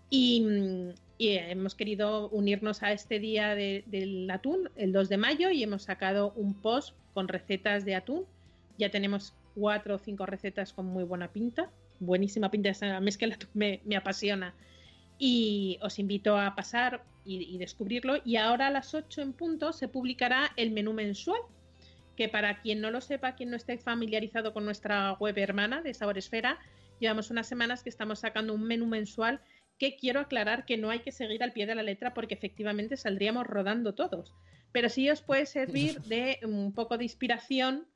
Y, mm, y hemos querido unirnos a este día de- del atún, el 2 de mayo, y hemos sacado un post con recetas de atún. Ya tenemos cuatro o cinco recetas con muy buena pinta, buenísima pinta. A mí es que el atún me, apasiona. Y os invito a pasar y, y descubrirlo. Y ahora a las 8 en punto se publicará el menú mensual que para quien no lo sepa, quien no esté familiarizado con nuestra web hermana de Sabor Esfera, llevamos unas semanas que estamos sacando un menú mensual que quiero aclarar que no hay que seguir al pie de la letra porque efectivamente saldríamos rodando todos. Pero sí os puede servir de un poco de inspiración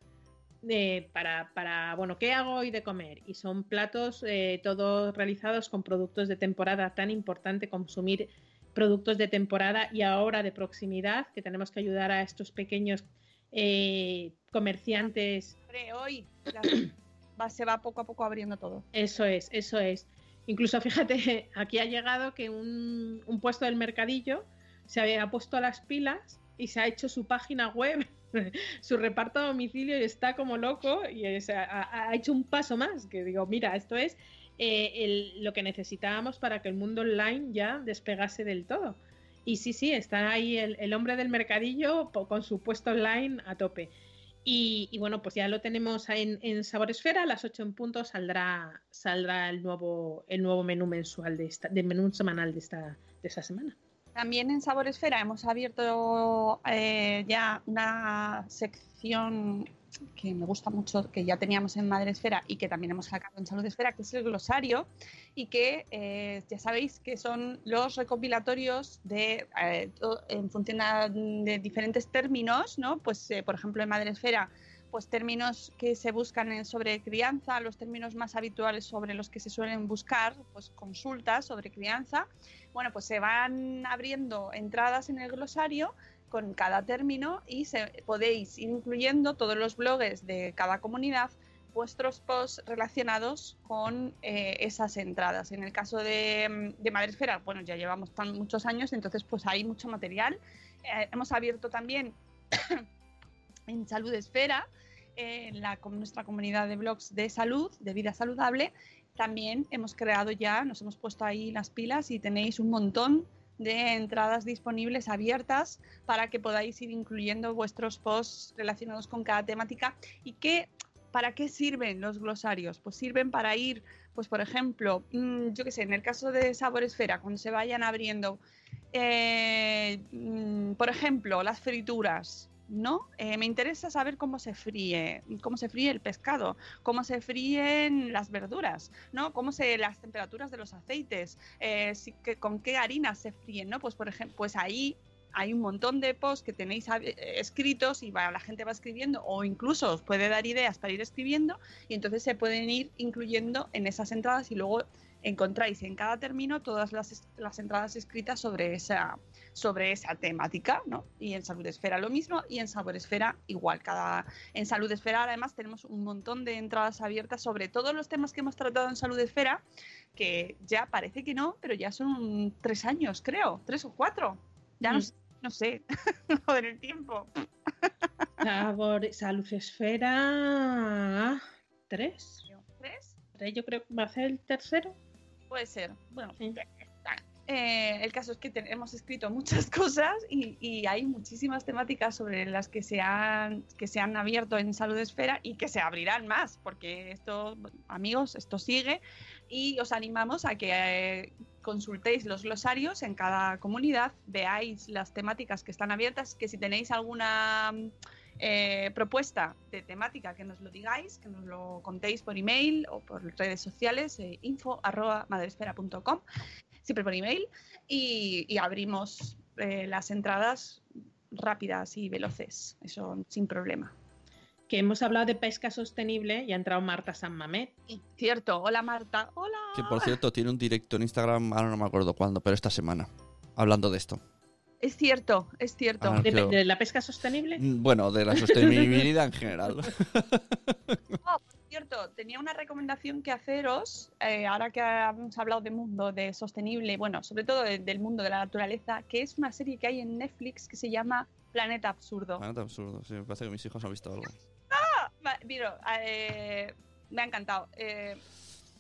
de- para, para, bueno, ¿qué hago hoy de comer? Y son platos eh, todos realizados con productos de temporada, tan importante consumir productos de temporada y ahora de proximidad, que tenemos que ayudar a estos pequeños eh, comerciantes. Hombre, hoy la- va- se va poco a poco abriendo todo. Eso es, eso es. Incluso fíjate, aquí ha llegado que un, puesto del mercadillo se había puesto a las pilas y se ha hecho su página web, su reparto a domicilio y está como loco y ha, hecho un paso más. Que digo, mira, esto es eh, lo que necesitábamos para que el mundo online ya despegase del todo. Y sí, sí, está ahí el, el hombre del mercadillo con su puesto online a tope. Y, y bueno, pues ya lo tenemos en, en Sabor Esfera, a las 8 en punto saldrá, saldrá el nuevo, el nuevo menú mensual de esta, de menú semanal de esta, de esta semana. También en Sabor Esfera hemos abierto eh, ya una sección que me gusta mucho, que ya teníamos en Madre Esfera y que también hemos sacado en Salud Esfera, que es el glosario, y que eh, ya sabéis que son los recopilatorios de, eh, en función de diferentes términos, ¿no? Pues, eh, por ejemplo, en Madre Esfera, pues términos que se buscan sobre crianza, los términos más habituales sobre los que se suelen buscar, pues consultas sobre crianza, bueno, pues se van abriendo entradas en el glosario con cada término y se, podéis ir incluyendo todos los blogs de cada comunidad vuestros posts relacionados con eh, esas entradas. En el caso de, de Madresfera, bueno, ya llevamos tan muchos años, entonces pues hay mucho material. Eh, hemos abierto también en Salud Esfera, eh, la, con nuestra comunidad de blogs de salud, de vida saludable, también hemos creado ya, nos hemos puesto ahí las pilas y tenéis un montón de entradas disponibles abiertas para que podáis ir incluyendo vuestros posts relacionados con cada temática y que ¿Para qué sirven los glosarios? Pues sirven para ir, pues por ejemplo, mm, yo qué sé, en el caso de Sabor Esfera, cuando se vayan abriendo, eh, mm, por ejemplo, las frituras, ¿no? Eh, me interesa saber cómo se fríe, cómo se fríe el pescado, cómo se fríen las verduras, ¿no? Cómo se las temperaturas de los aceites, eh, si- que- con qué harinas se fríen, ¿no? Pues por ejemplo, pues ahí hay un montón de posts que tenéis eh, escritos y la gente va escribiendo o incluso os puede dar ideas para ir escribiendo y entonces se pueden ir incluyendo en esas entradas y luego encontráis en cada término todas las, las entradas escritas sobre esa, sobre esa temática, ¿no? Y en Salud Esfera lo mismo y en Sabor Esfera igual. Cada, en Salud Esfera además tenemos un montón de entradas abiertas sobre todos los temas que hemos tratado en Salud Esfera, que ya parece que no, pero ya son tres años, creo, tres o cuatro. Ya no, Mm. sé- no sé, joder, el tiempo. Sabor, salud esfera. ¿Tres? ¿Tres? ¿Tres? Yo creo que va a ser el tercero. Puede ser. Bueno, Sí. Eh, el caso es que te- hemos escrito muchas cosas y, y hay muchísimas temáticas sobre las que se, han, que se han abierto en Salud Esfera y que se abrirán más, porque esto, amigos, esto sigue y os animamos a que eh, consultéis los glosarios en cada comunidad, veáis las temáticas que están abiertas, que si tenéis alguna eh, propuesta de temática que nos lo digáis, que nos lo contéis por email o por redes sociales, eh, info arroba madresfera.com, siempre por email, y, y abrimos eh, las entradas rápidas y veloces, eso sin problema. Que hemos hablado de pesca sostenible y ha entrado Marta San Mamet. Cierto, hola Marta, hola. Que por cierto, tiene un directo en Instagram, ahora no me acuerdo cuándo, pero esta semana, hablando de esto. Es cierto, es cierto. Ah, ¿De, creo- de la pesca sostenible? Mm, Bueno, de la sostenibilidad en general. Oh, por cierto, tenía una recomendación que haceros, eh, ahora que hemos hablado de mundo, de sostenible, bueno, sobre todo de- del mundo de la naturaleza, que es una serie que hay en Netflix que se llama Planeta Absurdo. Ah, tan absurdo, sí, me parece que mis hijos han visto algo. Va, Miro, eh, me ha encantado. Eh,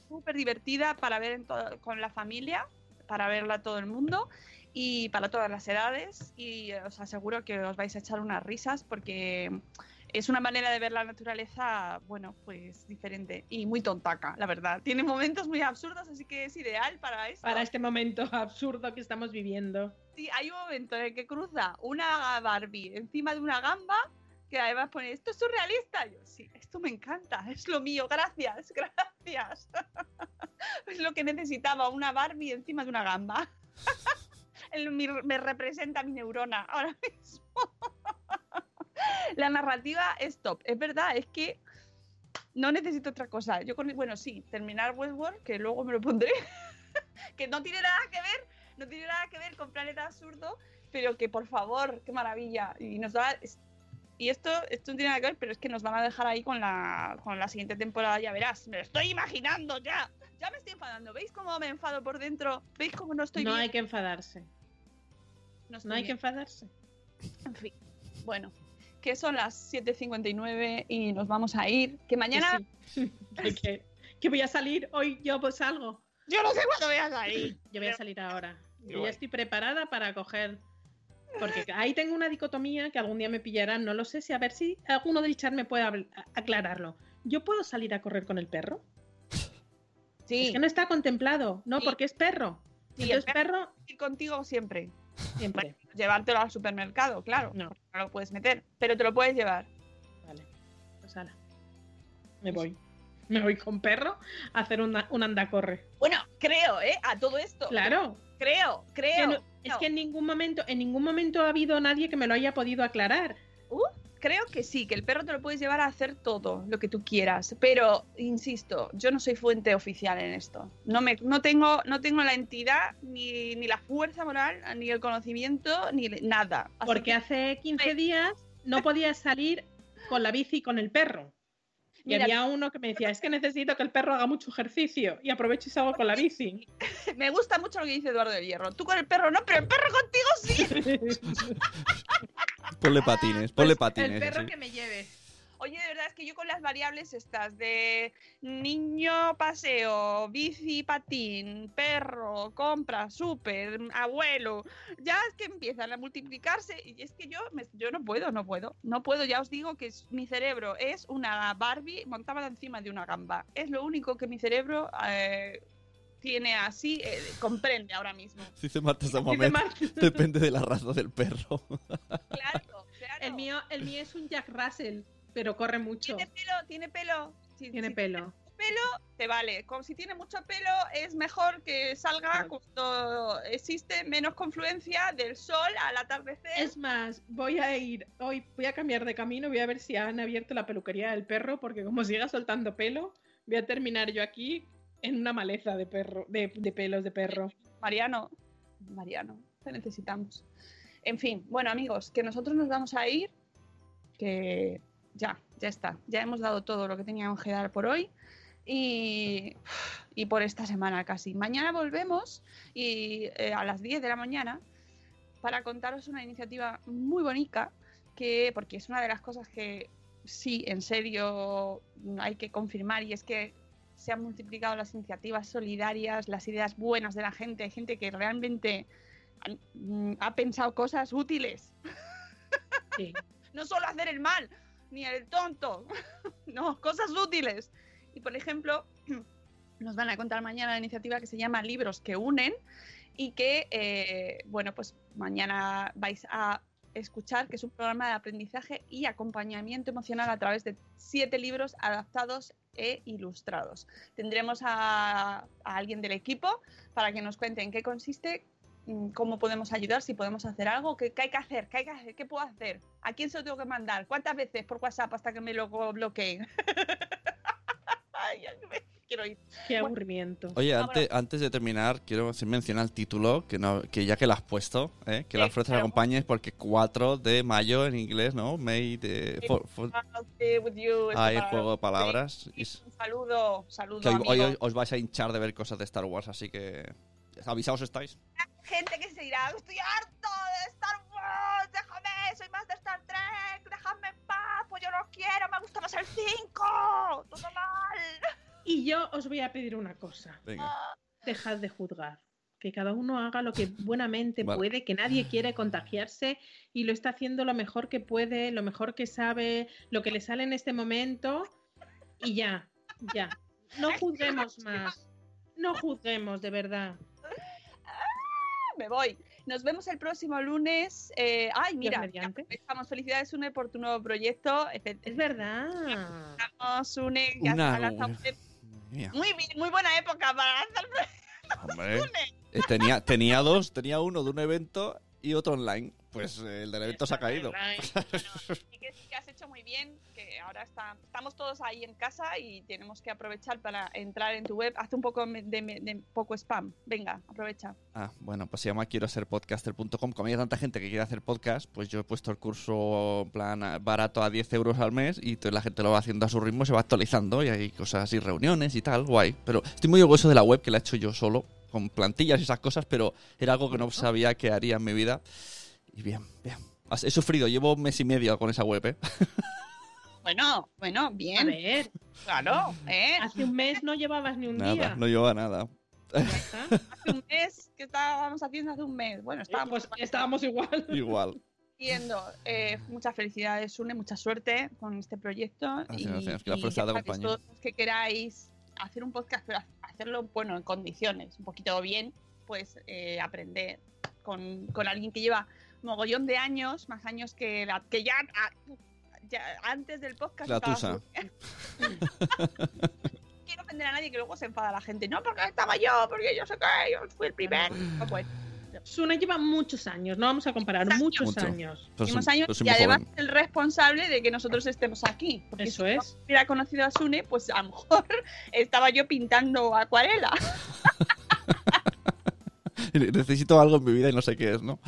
Súper divertida para ver en con la familia, para verla todo el mundo y para todas las edades. Y eh, os aseguro que os vais a echar unas risas porque es una manera de ver la naturaleza, bueno, pues diferente y muy tontaca, la verdad. Tiene momentos muy absurdos, así que es ideal para esto. Para este momento absurdo que estamos viviendo. Sí, hay un momento en el que cruza una Barbie encima de una gamba que además pone, esto es surrealista. Yo, sí, esto me encanta, es lo mío, gracias, gracias. es lo que necesitaba, una Barbie encima de una gamba. El- mi- me representa mi neurona ahora mismo. La narrativa es top. Es verdad, es que no necesito otra cosa. Yo con, bueno, sí, terminar Westworld, que luego me lo pondré, que no tiene nada que ver, no tiene nada que ver con Planeta Absurdo, pero que por favor, qué maravilla. Y nos da y esto, esto no tiene nada que ver, pero es que nos van a dejar ahí con la, con la siguiente temporada, ya verás. Me lo estoy imaginando ya. Ya me estoy enfadando. ¿Veis cómo me enfado por dentro? ¿Veis cómo no estoy no bien? hay que enfadarse. No hay que enfadarse. En fin, bueno, que son las 7.59 y nos vamos a ir. Que mañana... Que, que- que- que voy a salir hoy, yo pues salgo. Yo no sé cuándo voy a salir. Yo voy a salir ahora. Yo ya estoy preparada para coger. Porque ahí tengo una dicotomía que algún día me pillarán. No lo sé si a ver si alguno del chat me puede aclararlo. ¿Yo puedo salir a correr con el perro? Sí. Es que no está contemplado. No, Sí. porque es perro. Sí, Entonces, el perro, ir contigo siempre. Siempre. Bueno, llevártelo al supermercado, claro. No. No lo puedes meter, pero te lo puedes llevar. Vale. Pues ala. Me voy. Me voy con perro a hacer una- un andacorre. Bueno, creo, ¿eh? A todo esto. Claro. Creo, Que creo. no- es que en ningún momento, en ningún momento ha habido nadie que me lo haya podido aclarar. Uh, creo que sí, que el perro te lo puedes llevar a hacer todo lo que tú quieras. Pero, insisto, yo no soy fuente oficial en esto. No, me, no, tengo, no tengo la entidad, ni, ni la fuerza moral, ni el conocimiento, ni nada. Así Porque que- hace 15 días no podías salir con la bici y con el perro. Y Mira- había uno que me decía, es que necesito que el perro haga mucho ejercicio y aprovecho y salgo con la bici. me gusta mucho lo que dice Eduardo del Hierro. Tú con el perro no, pero el perro contigo sí. Ponle patines, ponle Pues patines. el perro así. que me lleve. Oye, de verdad es que yo con las variables estas de niño paseo, bici patín, perro, compra, súper, abuelo, ya es que empiezan a multiplicarse y es que yo, me- yo no puedo, no puedo, no puedo, ya os digo que es- mi cerebro es una Barbie montada encima de una gamba. Es lo único que mi cerebro eh, tiene así, eh, comprende ahora mismo. Dice Marta Dice Samamet, Marta. depende de la raza del perro. Claro, claro. El mío, el mío es un Jack Russell, pero corre mucho. Tiene pelo, tiene pelo. Si- Tiene si pelo. pelo, te vale. Como si tiene mucho pelo, es mejor que salga cuando existe menos confluencia del sol al atardecer. Es más, voy a ir hoy, voy a cambiar de camino, voy a ver si han abierto la peluquería del perro, porque como siga soltando pelo, voy a terminar yo aquí en una maleza de perro, de, de pelos de perro. Mariano, Mariano, te necesitamos. En fin, bueno amigos, que nosotros nos vamos a ir, que ya, ya está, ya hemos dado todo lo que teníamos que dar por hoy y, y por esta semana casi. Mañana volvemos y eh, a las 10 de la mañana para contaros una iniciativa muy bonita que porque es una de las cosas que sí, en serio hay que confirmar y es que se han multiplicado las iniciativas solidarias, las ideas buenas de la gente, hay gente que realmente mm, ha pensado cosas útiles. Sí. No solo hacer el mal, ni el tonto, no, cosas útiles. Y por ejemplo, nos van a contar mañana la iniciativa que se llama Libros que unen y que, eh, bueno, pues mañana vais a escuchar que es un programa de aprendizaje y acompañamiento emocional a través de siete libros adaptados e ilustrados. Tendremos a, a alguien del equipo para que nos cuente en qué consiste mm, cómo podemos ayudar, si podemos hacer algo, qué, qué hay que hacer, qué hay que hacer, qué puedo hacer, a quién se lo tengo que mandar, cuántas veces por WhatsApp hasta que me lo bloqueen. Ay, quiero ir. Qué aburrimiento. Oye, antes, antes de terminar, quiero hacer mencionar el título, que, no, que ya que lo has puesto, ¿eh? que la Sí, fuerza claro. la acompañe, porque 4 de mayo en inglés, ¿no? May de... for- with you, para- juego de palabras. Sí, Un saludo, saludo. que hoy, os vais a hinchar de ver cosas de Star Wars, así que... ¿Avisados estáis? Gente que se dirá, estoy harto de Star Wars, déjame, soy más de Star Trek, déjame en paz, pues yo no quiero, me gusta más el 5, todo mal. Y yo os voy a pedir una cosa. Venga. Dejad de juzgar. Que cada uno haga lo que buenamente Vale. puede, que nadie quiere contagiarse y lo está haciendo lo mejor que puede, lo mejor que sabe, lo que le sale en este momento y ya, ya. No juzguemos más. No juzguemos, de verdad. Me voy. Nos vemos el próximo lunes. Eh, ay, mira, estamos. Felicidades, Une, por tu nuevo proyecto. Es verdad. Estamos, Une, ya Una- Mía, Muy bien, muy buena época para lanzar hombre. Eh, tenía, tenía dos, tenía uno de un evento y otro online. Pues eh, el del evento se ha caído. y que sí que has hecho muy bien, que ahora está, estamos todos ahí en casa y tenemos que aprovechar para entrar en tu web. Haz un poco de, de- de poco spam. Venga, aprovecha. Ah, bueno, pues se llama quiero ser podcaster.com. Como hay tanta gente que quiere hacer podcast, pues yo he puesto el curso plan a- barato a 10 euros al mes y entonces la gente lo va haciendo a su ritmo, se va actualizando y hay cosas así, reuniones y tal, guay. Pero estoy muy orgulloso de la web que la he hecho yo solo, con plantillas y esas cosas, pero era algo que no sabía que haría en mi vida. Y bien, bien. He sufrido, llevo un mes y medio con esa web, ¿eh? Bueno, bueno, A bien. ver, Claro, ¿eh? hace un mes no llevabas ni un Nada, día. no lleva nada. Hace un mes, ¿qué estábamos haciendo hace un mes? Bueno, estábamos Pues estábamos igual. Igual. haciendo. Eh, muchas felicidades, Une, mucha suerte con este proyecto. Gracias, y, gracias, que la y fuerza acompañe. todos los que queráis hacer un podcast, pero hacerlo, bueno, en condiciones, un poquito bien, pues eh, aprender con, con alguien que lleva mogollón de años, más años que, la, que ya, ah, ya antes del podcast. La estaba tusa. Quiero ofender a nadie que luego se enfada la gente. No, porque estaba yo, porque yo sé que yo fui el primer. No, pues, Suna lleva muchos años, no vamos a comparar, muchos Mucho. años. Soy- años y además joven. es el responsable de que nosotros estemos aquí. Porque Eso si es. no hubiera conocido a Sune, pues a lo mejor estaba yo pintando acuarela. Necesito algo en mi vida y no sé qué es, ¿no?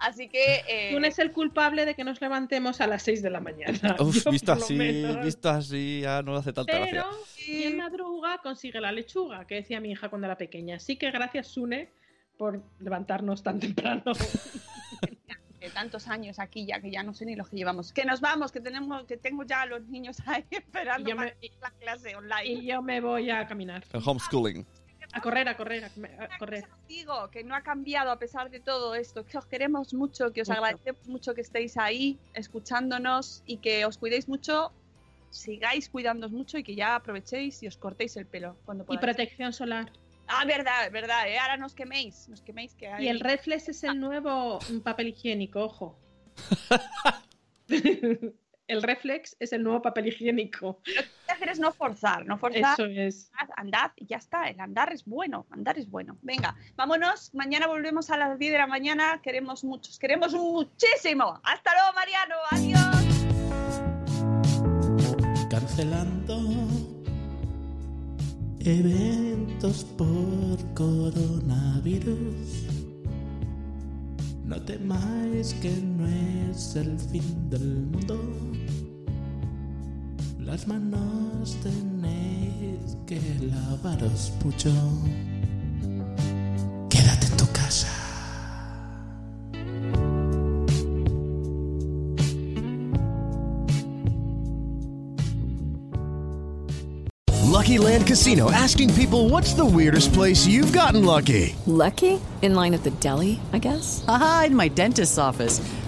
Así que eh, es el culpable de que nos levantemos a las 6 de la mañana. Uf, Yo, visto así, menos. visto así, ya no hace tanta Pero gracia. quien madruga consigue la lechuga, que decía mi hija cuando era pequeña. Así que gracias, Sune, por levantarnos tan temprano. de tantos años aquí ya que ya no sé ni los que llevamos. Que nos vamos, que tenemos, que tengo ya a los niños ahí esperando Y yo para me- la clase online. y yo me voy a caminar. El homeschooling. A correr, a correr, a, correr. Os digo que no ha cambiado a pesar de todo esto, que os queremos mucho, que os Mucho. agradecemos mucho que estéis ahí escuchándonos y que os cuidéis mucho, sigáis cuidándoos mucho y que ya aprovechéis y os cortéis el pelo cuando Y podáis. protección solar. Ah, verdad, verdad, ¿eh? ahora nos queméis, nos queméis que hay... Y el Reflex es el nuevo papel higiénico, ojo. el Reflex es el nuevo papel higiénico. Hacer es no forzar, no forzar. Eso es. Andad, andad y ya está, el andar es bueno, andar es bueno. Venga, vámonos, mañana volvemos a las 10 de la mañana, queremos muchos, queremos muchísimo. Hasta luego, Mariano, adiós. Cancelando eventos por coronavirus. No temáis que no es el fin del mundo. Las manos tenéis que lavaros mucho. Quédate en tu casa. Lucky Land Casino asking people what's the weirdest place you've gotten lucky? Lucky? In line at the deli, I guess? Aha, in my dentist's office.